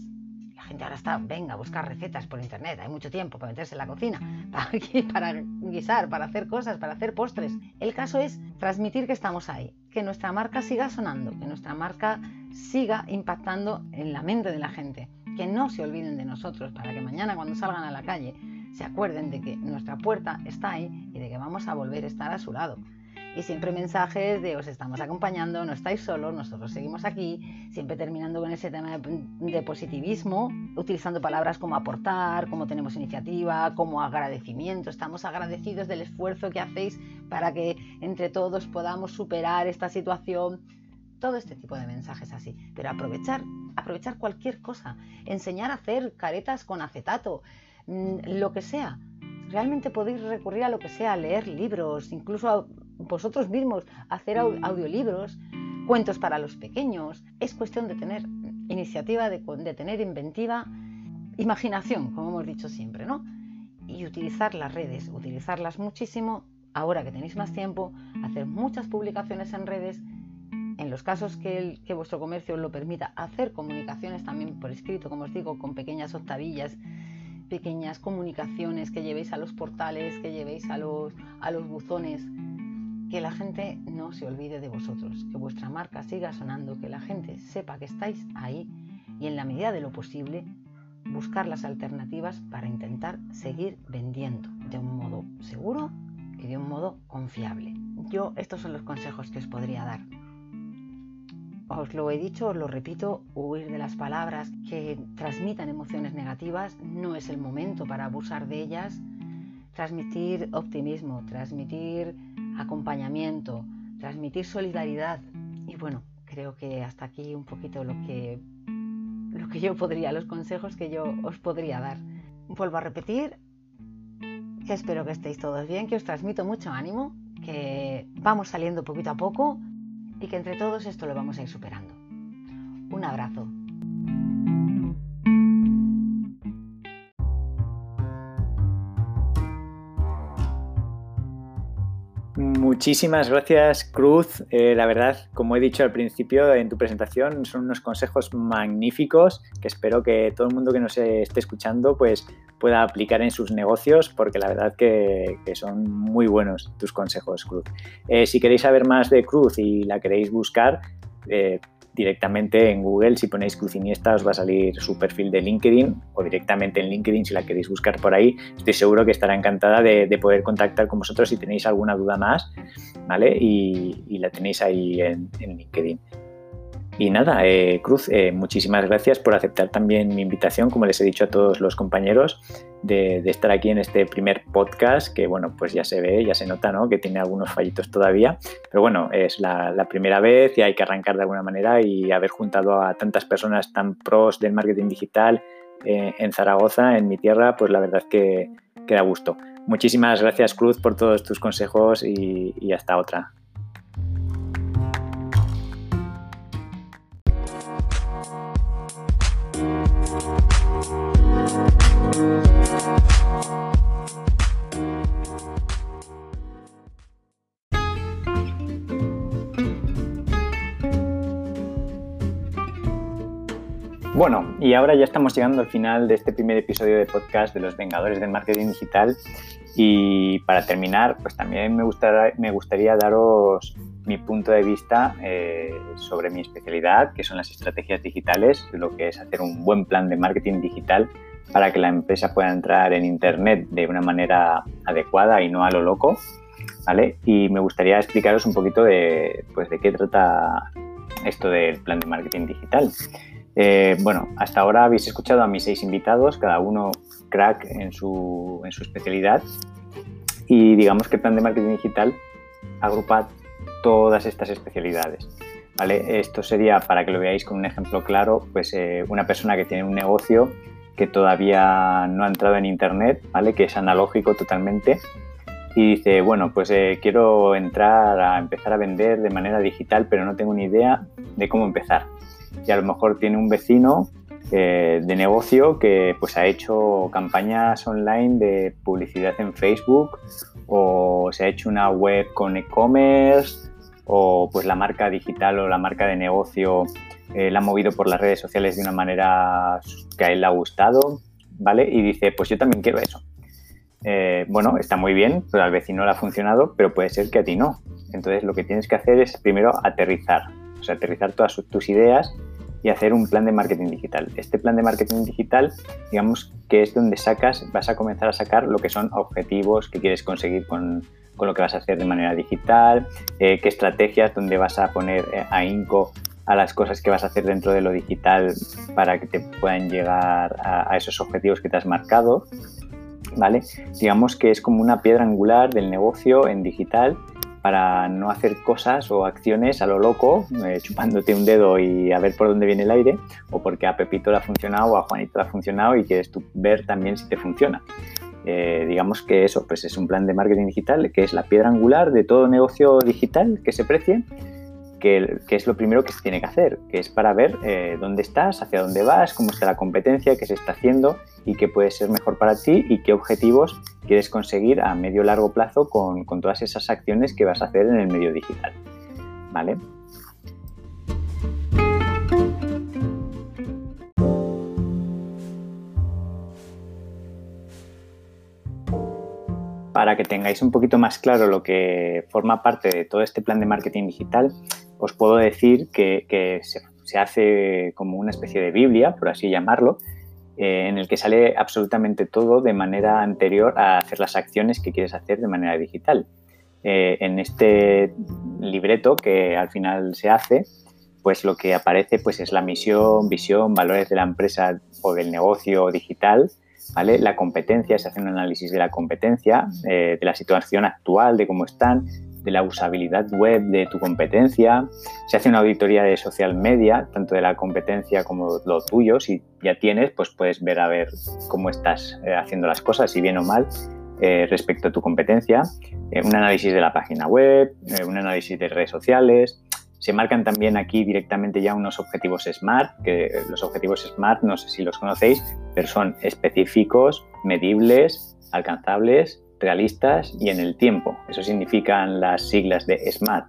La gente ahora está, venga, a buscar recetas por internet, hay mucho tiempo para meterse en la cocina, para, para guisar, para hacer cosas, para hacer postres. El caso es transmitir que estamos ahí, que nuestra marca siga sonando, que nuestra marca siga impactando en la mente de la gente, que no se olviden de nosotros para que mañana cuando salgan a la calle se acuerden de que nuestra puerta está ahí y de que vamos a volver a estar a su lado. Y siempre mensajes de os estamos acompañando, no estáis solos, nosotros seguimos aquí, siempre terminando con ese tema de, positivismo, utilizando palabras como aportar, como tenemos iniciativa, como agradecimiento, estamos agradecidos del esfuerzo que hacéis para que entre todos podamos superar esta situación todo este tipo de mensajes así. Pero aprovechar, aprovechar cualquier cosa, enseñar a hacer caretas con acetato, mm, lo que sea. Realmente podéis recurrir a lo que sea, leer libros, incluso vosotros mismos hacer audiolibros, cuentos para los pequeños. Es cuestión de tener iniciativa, de, de tener inventiva, imaginación, como hemos dicho siempre, ¿no? Y utilizar las redes, utilizarlas muchísimo ahora que tenéis más tiempo, hacer muchas publicaciones en redes en los casos que, vuestro comercio lo permita, hacer comunicaciones también por escrito, como os digo, con pequeñas octavillas, pequeñas comunicaciones que llevéis a los portales, que llevéis a los buzones, que la gente no se olvide de vosotros, que vuestra marca siga sonando, que la gente sepa que estáis ahí y en la medida de lo posible buscar las alternativas para intentar seguir vendiendo de un modo seguro y de un modo confiable. Yo estos son los consejos que os podría dar os lo he dicho, os lo repito, huir de las palabras que transmitan emociones negativas, no es el momento para abusar de ellas, transmitir optimismo, transmitir acompañamiento, transmitir solidaridad y bueno, creo que hasta aquí un poquito lo que, lo que yo podría, los consejos que yo os podría dar. Vuelvo a repetir espero que estéis todos bien, que os transmito mucho ánimo, que vamos saliendo poquito a poco y que entre todos esto lo vamos a ir superando. Un abrazo. Muchísimas gracias, Cruz. Eh, la verdad, como he dicho al principio en tu presentación, son unos consejos magníficos que espero que todo el mundo que nos esté escuchando pues, pueda aplicar en sus negocios, porque la verdad que, son muy buenos tus consejos, Cruz. Eh, si queréis saber más de Cruz y la queréis buscar, eh, directamente en Google, si ponéis Cruz Iniesta, os va a salir su perfil de LinkedIn o directamente en LinkedIn si la queréis buscar por ahí. Estoy seguro que estará encantada de, poder contactar con vosotros si tenéis alguna duda más, ¿vale? Y, la tenéis ahí en LinkedIn. Y nada, eh, Cruz, eh, muchísimas gracias por aceptar también mi invitación, como les he dicho a todos los compañeros, de, estar aquí en este primer podcast, que bueno, pues ya se ve, ya se nota, ¿no? Que tiene algunos fallitos todavía, pero bueno, es la, primera vez y hay que arrancar de alguna manera y haber juntado a tantas personas tan pros del marketing digital eh, en Zaragoza, en mi tierra, pues la verdad que, que da gusto. Muchísimas gracias, Cruz, por todos tus consejos y hasta otra. Bueno, y ahora ya estamos llegando al final de este primer episodio de podcast de los Vengadores del Marketing Digital. Y para terminar, pues también me gustaría, daros mi punto de vista eh, sobre mi especialidad, que son las estrategias digitales, lo que es hacer un buen plan de marketing digital para que la empresa pueda entrar en Internet de una manera adecuada y no a lo loco. ¿vale? Y me gustaría explicaros un poquito de, pues, de qué trata esto del plan de marketing digital. Eh, bueno, hasta ahora habéis escuchado a mis seis invitados, cada uno crack en su, especialidad. Y digamos que el plan de marketing digital agrupa todas estas especialidades. ¿vale? Esto sería, para que lo veáis con un ejemplo claro, pues eh, una persona que tiene un negocio que todavía no ha entrado en Internet, ¿vale? que es analógico totalmente, y dice, bueno, pues eh, quiero entrar a empezar a vender de manera digital, pero no tengo ni idea de cómo empezar y a lo mejor tiene un vecino eh, de negocio que pues ha hecho campañas online de publicidad en Facebook o se ha hecho una web con e-commerce o pues la marca digital o la marca de negocio eh, la ha movido por las redes sociales de una manera que a él le ha gustado, ¿vale? Y dice, pues yo también quiero eso. Eh, bueno, está muy bien, pero al vecino le ha funcionado, pero puede ser que a ti no. Entonces lo que tienes que hacer es primero aterrizar, o sea, aterrizar todas tus ideas y hacer un plan de marketing digital. Este plan de marketing digital, digamos que es donde sacas, vas a comenzar a sacar lo que son objetivos que quieres conseguir con, con lo que vas a hacer de manera digital, eh, qué estrategias, donde vas a poner eh, a INCO a las cosas que vas a hacer dentro de lo digital para que te puedan llegar a, esos objetivos que te has marcado. ¿Vale? Digamos que es como una piedra angular del negocio en digital para no hacer cosas o acciones a lo loco, eh, chupándote un dedo y a ver por dónde viene el aire, o porque a Pepito le ha funcionado o a Juanito le ha funcionado y quieres ver también si te funciona. Eh, digamos que eso pues es un plan de marketing digital que es la piedra angular de todo negocio digital que se precie que, es lo primero que se tiene que hacer, que es para ver eh, dónde estás, hacia dónde vas, cómo está la competencia, qué se está haciendo y qué puede ser mejor para ti y qué objetivos quieres conseguir a medio largo plazo con, con todas esas acciones que vas a hacer en el medio digital. ¿Vale? para que tengáis un poquito más claro lo que forma parte de todo este plan de marketing digital, os puedo decir que, se, hace como una especie de Biblia, por así llamarlo, eh, en el que sale absolutamente todo de manera anterior a hacer las acciones que quieres hacer de manera digital. Eh, en este libreto que al final se hace, pues lo que aparece pues es la misión, visión, valores de la empresa o del negocio digital, ¿vale? La competencia, se hace un análisis de la competencia, eh, de la situación actual, de cómo están, de la usabilidad web de tu competencia, se hace una auditoría de social media, tanto de la competencia como lo tuyo, si ya tienes, pues puedes ver a ver cómo estás eh, haciendo las cosas, si bien o mal, eh, respecto a tu competencia, eh, un análisis de la página web, un análisis de redes sociales, se marcan también aquí directamente ya unos objetivos SMART, que los objetivos SMART no sé si los conocéis, pero son específicos, medibles, alcanzables, realistas y en el tiempo. Eso significan las siglas de SMART.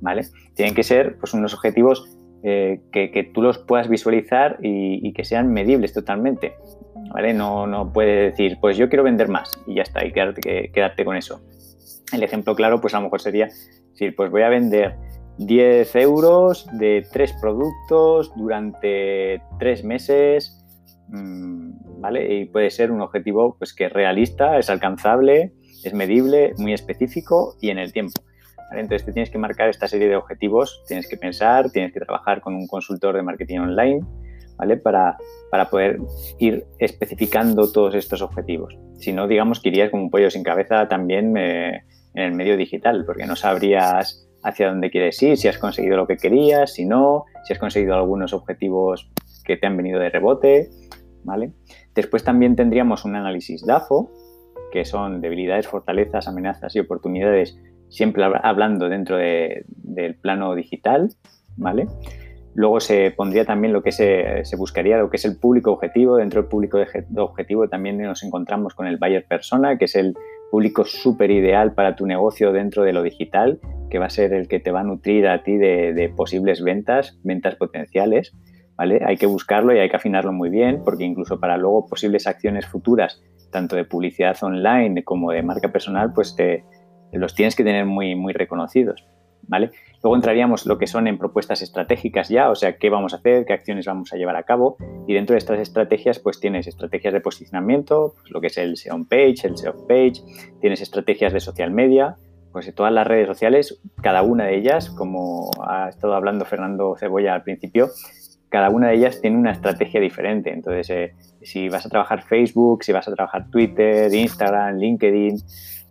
¿vale? Tienen que ser pues, unos objetivos eh, que, tú los puedas visualizar y, que sean medibles totalmente. ¿vale? No, no puede decir, pues yo quiero vender más y ya está, y quedarte, quedarte con eso. El ejemplo claro, pues a lo mejor sería decir, pues voy a vender 10 euros de tres productos durante tres meses ¿vale? Y puede ser un objetivo pues, que es realista, es alcanzable, es medible, muy específico y en el tiempo. Entonces te tienes que marcar esta serie de objetivos, tienes que pensar, tienes que trabajar con un consultor de marketing online, ¿vale? Para, para poder ir especificando todos estos objetivos. Si no, digamos que irías como un pollo sin cabeza también eh, en el medio digital, porque no sabrías hacia dónde quieres ir, si has conseguido lo que querías, si no, si has conseguido algunos objetivos que te han venido de rebote, Después también tendríamos un análisis DAFO, que son debilidades, fortalezas, amenazas y oportunidades, siempre hablando dentro del plano digital. Luego se pondría también lo que se, buscaría, lo que es el público objetivo. Dentro del público objetivo también nos encontramos con el buyer persona, que es el público súper ideal para tu negocio dentro de lo digital, que va a ser el que te va a nutrir a ti de posibles ventas, ventas potenciales. Hay que buscarlo y hay que afinarlo muy bien, porque incluso para luego posibles acciones futuras, tanto de publicidad online como de marca personal, pues los tienes que tener muy, muy reconocidos, ¿vale? Luego entraríamos lo que son en propuestas estratégicas ya, o sea, qué vamos a hacer, qué acciones vamos a llevar a cabo. Y dentro de estas estrategias, pues tienes estrategias de posicionamiento, pues lo que es el SEO page, el SEO page, tienes estrategias de social media, pues todas las redes sociales, cada una de ellas, como ha estado hablando Fernando Cebolla al principio, cada una de ellas tiene una estrategia diferente. Entonces, eh, si vas a trabajar Facebook, si vas a trabajar Twitter, Instagram, LinkedIn,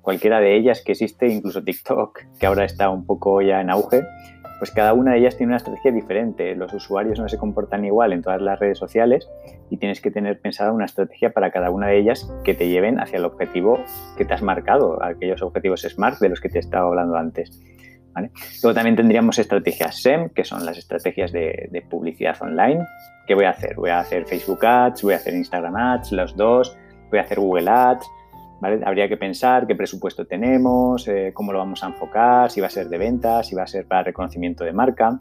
cualquiera de ellas que existe, incluso TikTok, que ahora está un poco ya en auge, pues cada una de ellas tiene una estrategia diferente. Los usuarios no se comportan igual en todas las redes sociales y tienes que tener pensada una estrategia para cada una de ellas que te lleven hacia el objetivo que te has marcado, aquellos objetivos SMART de los que te estaba hablando antes. Luego también tendríamos estrategias SEM, que son las estrategias de, publicidad online. ¿Qué voy a hacer? Voy a hacer Facebook Ads, voy a hacer Instagram Ads, los dos, voy a hacer Google Ads. Habría que pensar qué presupuesto tenemos, eh, cómo lo vamos a enfocar, si va a ser de ventas, si va a ser para reconocimiento de marca.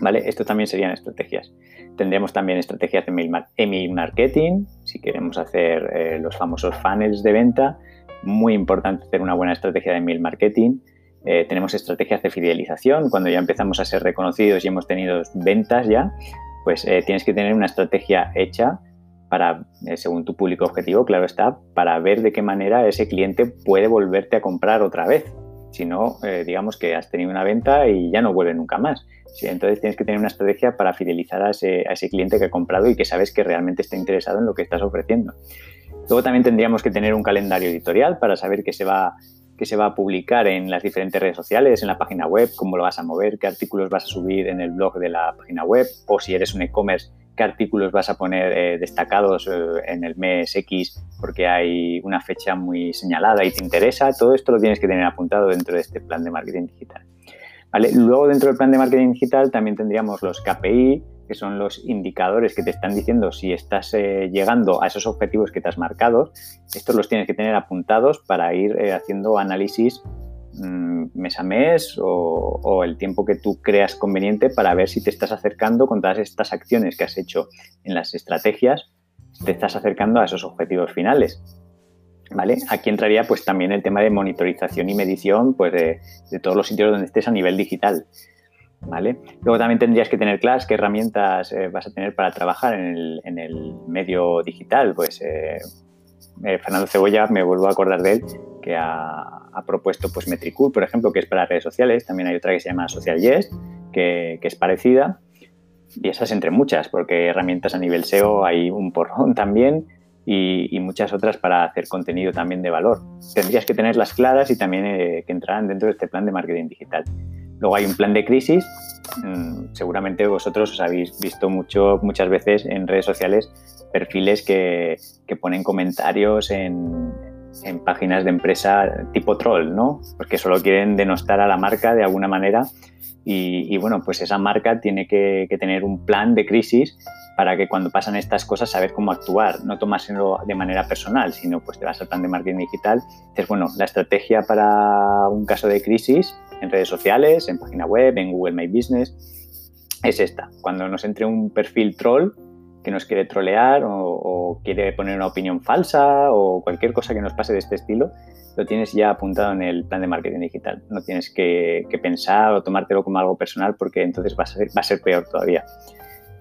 ¿Vale? Esto también serían estrategias. Tendríamos también estrategias de email, marketing, si queremos hacer eh, los famosos funnels de venta. Muy importante hacer una buena estrategia de email marketing. Eh, tenemos estrategias de fidelización. Cuando ya empezamos a ser reconocidos y hemos tenido ventas ya, pues tienes que tener una estrategia hecha para, eh, según tu público objetivo, claro está, para ver de qué manera ese cliente puede volverte a comprar otra vez. Si no, eh, digamos que has tenido una venta y ya no vuelve nunca más. entonces tienes que tener una estrategia para fidelizar a ese, a ese cliente que ha comprado y que sabes que realmente está interesado en lo que estás ofreciendo. Luego también tendríamos que tener un calendario editorial para saber qué se va que se va a publicar en las diferentes redes sociales, en la página web, cómo lo vas a mover, qué artículos vas a subir en el blog de la página web o si eres un e-commerce, qué artículos vas a poner eh, destacados eh, en el mes X porque hay una fecha muy señalada y te interesa, todo esto lo tienes que tener apuntado dentro de este plan de marketing digital. ¿Vale? Luego dentro del plan de marketing digital también tendríamos los KPI, que son los indicadores que te están diciendo si estás eh, llegando a esos objetivos que te has marcado. Estos los tienes que tener apuntados para ir haciendo análisis Mm, mes a mes o, el tiempo que tú creas conveniente para ver si te estás acercando con todas estas acciones que has hecho en las estrategias, te estás acercando a esos objetivos finales. ¿Vale? Aquí entraría pues también el tema de monitorización y medición pues, de, todos los sitios donde estés a nivel digital. ¿Vale? Luego también tendrías que tener claras qué herramientas eh, vas a tener para trabajar en el, medio digital. Pues eh, eh, Fernando Cebolla, me vuelvo a acordar de él, que ha, propuesto pues Metricool, por ejemplo, que es para redes sociales. También hay otra que se llama Social Yes, que, es parecida. Y esas entre muchas, porque herramientas a nivel SEO hay un porrón también y, muchas otras para hacer contenido también de valor. Tendrías que tenerlas claras y también eh, que entraran dentro de este plan de marketing digital. Luego hay un plan de crisis. Mm, seguramente vosotros os habéis visto mucho, muchas veces en redes sociales perfiles que, que ponen comentarios en, en páginas de empresa tipo troll, ¿no? Porque solo quieren denostar a la marca de alguna manera y, bueno, pues esa marca tiene que, tener un plan de crisis para que cuando pasan estas cosas saber cómo actuar, no tomárselo de manera personal, sino pues te vas al plan de marketing digital, dices, bueno, la estrategia para un caso de crisis en redes sociales, en página web, en Google My Business, es esta. Cuando nos entre un perfil troll, que nos quiere trolear o, quiere poner una opinión falsa o cualquier cosa que nos pase de este estilo, lo tienes ya apuntado en el plan de marketing digital. No tienes que, pensar o tomártelo como algo personal porque entonces va a, ser, va a ser peor todavía.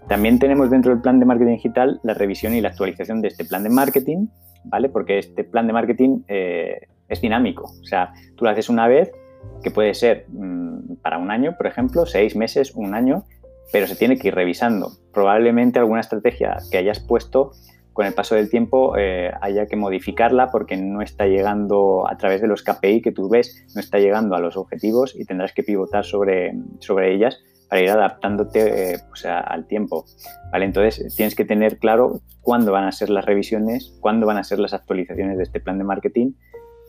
También tenemos dentro del plan de marketing digital la revisión y la actualización de este plan de marketing, ¿vale? Porque este plan de marketing eh, es dinámico. O sea, tú lo haces una vez, que puede ser mm, para un año, por ejemplo, seis meses, un año, pero se tiene que ir revisando. Probablemente alguna estrategia que hayas puesto con el paso del tiempo eh, haya que modificarla porque no está llegando a través de los KPI que tú ves, no está llegando a los objetivos y tendrás que pivotar sobre, sobre ellas para ir adaptándote eh, pues, al tiempo. ¿vale? Entonces tienes que tener claro cuándo van a ser las revisiones, cuándo van a ser las actualizaciones de este plan de marketing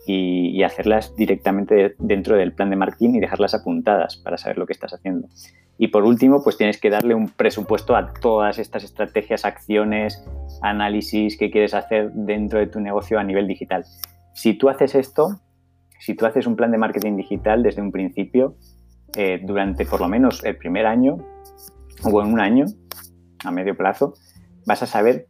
y, hacerlas directamente dentro del plan de marketing y dejarlas apuntadas para saber lo que estás haciendo. Y por último, pues tienes que darle un presupuesto a todas estas estrategias, acciones, análisis que quieres hacer dentro de tu negocio a nivel digital. Si tú haces esto, si tú haces un plan de marketing digital desde un principio, eh, durante por lo menos el primer año o en un año, a medio plazo, vas a saber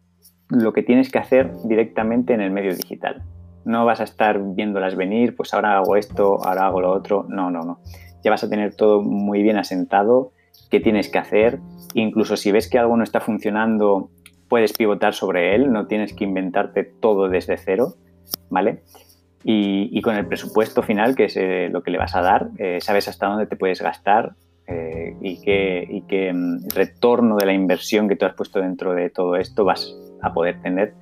lo que tienes que hacer directamente en el medio digital. No vas a estar viéndolas venir, pues ahora hago esto, ahora hago lo otro. No, no, no. Ya vas a tener todo muy bien asentado qué tienes que hacer. Incluso si ves que algo no está funcionando, puedes pivotar sobre él, no tienes que inventarte todo desde cero, ¿vale? Y, con el presupuesto final, que es eh, lo que le vas a dar, eh, sabes hasta dónde te puedes gastar eh, y qué, y qué mm, retorno de la inversión que tú has puesto dentro de todo esto vas a poder tener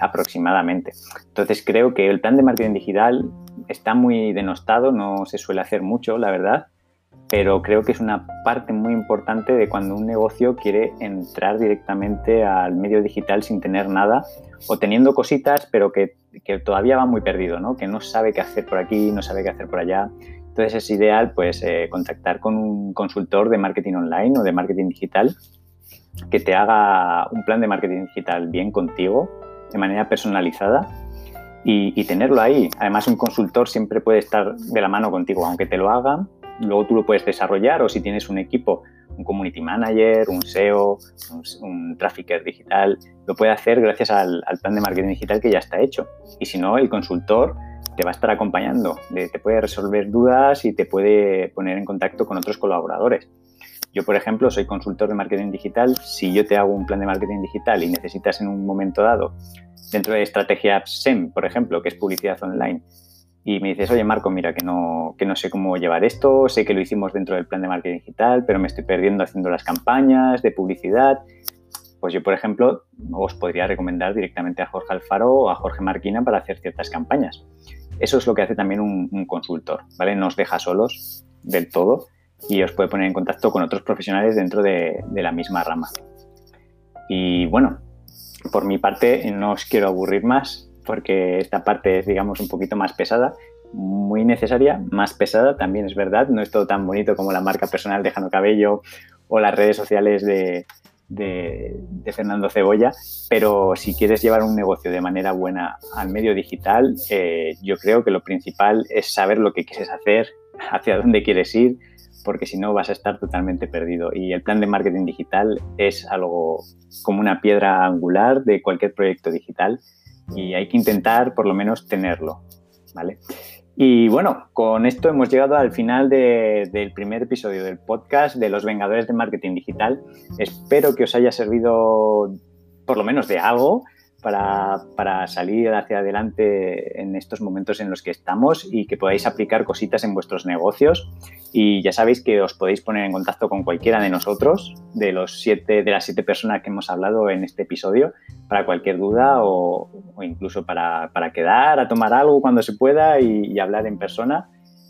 aproximadamente. Entonces creo que el plan de marketing digital está muy denostado, no se suele hacer mucho, la verdad, pero creo que es una parte muy importante de cuando un negocio quiere entrar directamente al medio digital sin tener nada o teniendo cositas, pero que, todavía va muy perdido, ¿no? que no sabe qué hacer por aquí, no sabe qué hacer por allá. Entonces es ideal pues, eh, contactar con un consultor de marketing online o de marketing digital que te haga un plan de marketing digital bien contigo, de manera personalizada y, tenerlo ahí. Además, un consultor siempre puede estar de la mano contigo, aunque te lo haga, luego tú lo puedes desarrollar o si tienes un equipo, un community manager, un SEO, un, trafficker digital, lo puede hacer gracias al, plan de marketing digital que ya está hecho. Y si no, el consultor te va a estar acompañando, te puede resolver dudas y te puede poner en contacto con otros colaboradores. Yo, por ejemplo, soy consultor de marketing digital. Si yo te hago un plan de marketing digital y necesitas en un momento dado, dentro de estrategia SEM, por ejemplo, que es publicidad online, y me dices, oye Marco, mira que no, que no sé cómo llevar esto, sé que lo hicimos dentro del plan de marketing digital, pero me estoy perdiendo haciendo las campañas de publicidad. Pues yo, por ejemplo, os podría recomendar directamente a Jorge Alfaro o a Jorge Marquina para hacer ciertas campañas. Eso es lo que hace también un, consultor, ¿vale? No os deja solos del todo y os puede poner en contacto con otros profesionales dentro de, la misma rama. Y bueno, por mi parte no os quiero aburrir más, porque esta parte es, digamos, un poquito más pesada, muy necesaria, más pesada también es verdad, no es todo tan bonito como la marca personal de Jano Cabello o las redes sociales de, Fernando Cebolla, pero si quieres llevar un negocio de manera buena al medio digital, eh, yo creo que lo principal es saber lo que quieres hacer, hacia dónde quieres ir, porque si no vas a estar totalmente perdido. Y el plan de marketing digital es algo como una piedra angular de cualquier proyecto digital y hay que intentar por lo menos tenerlo, ¿vale? Y bueno, con esto hemos llegado al final del primer episodio del podcast de los Vengadores de Marketing Digital. Espero que os haya servido por lo menos de algo para, salir hacia adelante en estos momentos en los que estamos y que podáis aplicar cositas en vuestros negocios. Y ya sabéis que os podéis poner en contacto con cualquiera de nosotros, de, los siete, de las siete personas que hemos hablado en este episodio, para cualquier duda o, incluso para, quedar, a tomar algo cuando se pueda y, hablar en persona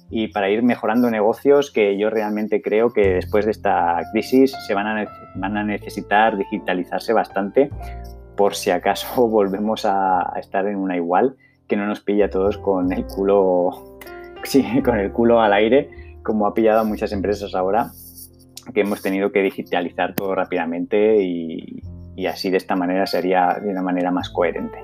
y para ir mejorando negocios que yo realmente creo que después de esta crisis se van a, van a necesitar digitalizarse bastante por si acaso volvemos a, estar en una igual, que no nos pilla a todos con el culo, con el culo al aire, como ha pillado a muchas empresas ahora, que hemos tenido que digitalizar todo rápidamente y, así de esta manera sería de una manera más coherente.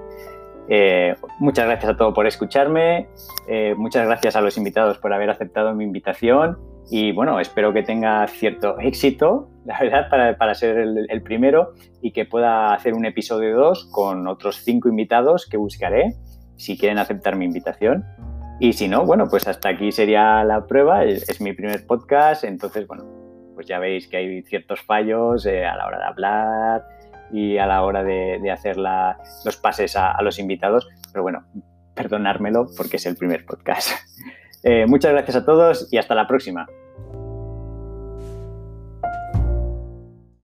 Eh, muchas gracias a todos por escucharme, eh, muchas gracias a los invitados por haber aceptado mi invitación y bueno, espero que tenga cierto éxito, la verdad, para, para ser el, primero y que pueda hacer un episodio 2 con otros cinco invitados que buscaré, si quieren aceptar mi invitación. Y si no, bueno, pues hasta aquí sería la prueba. Es, mi primer podcast, entonces, bueno, pues ya veis que hay ciertos fallos eh, a la hora de hablar y a la hora de, hacer los pases a, los invitados. Pero bueno, perdonármelo porque es el primer podcast. Eh, muchas gracias a todos y hasta la próxima.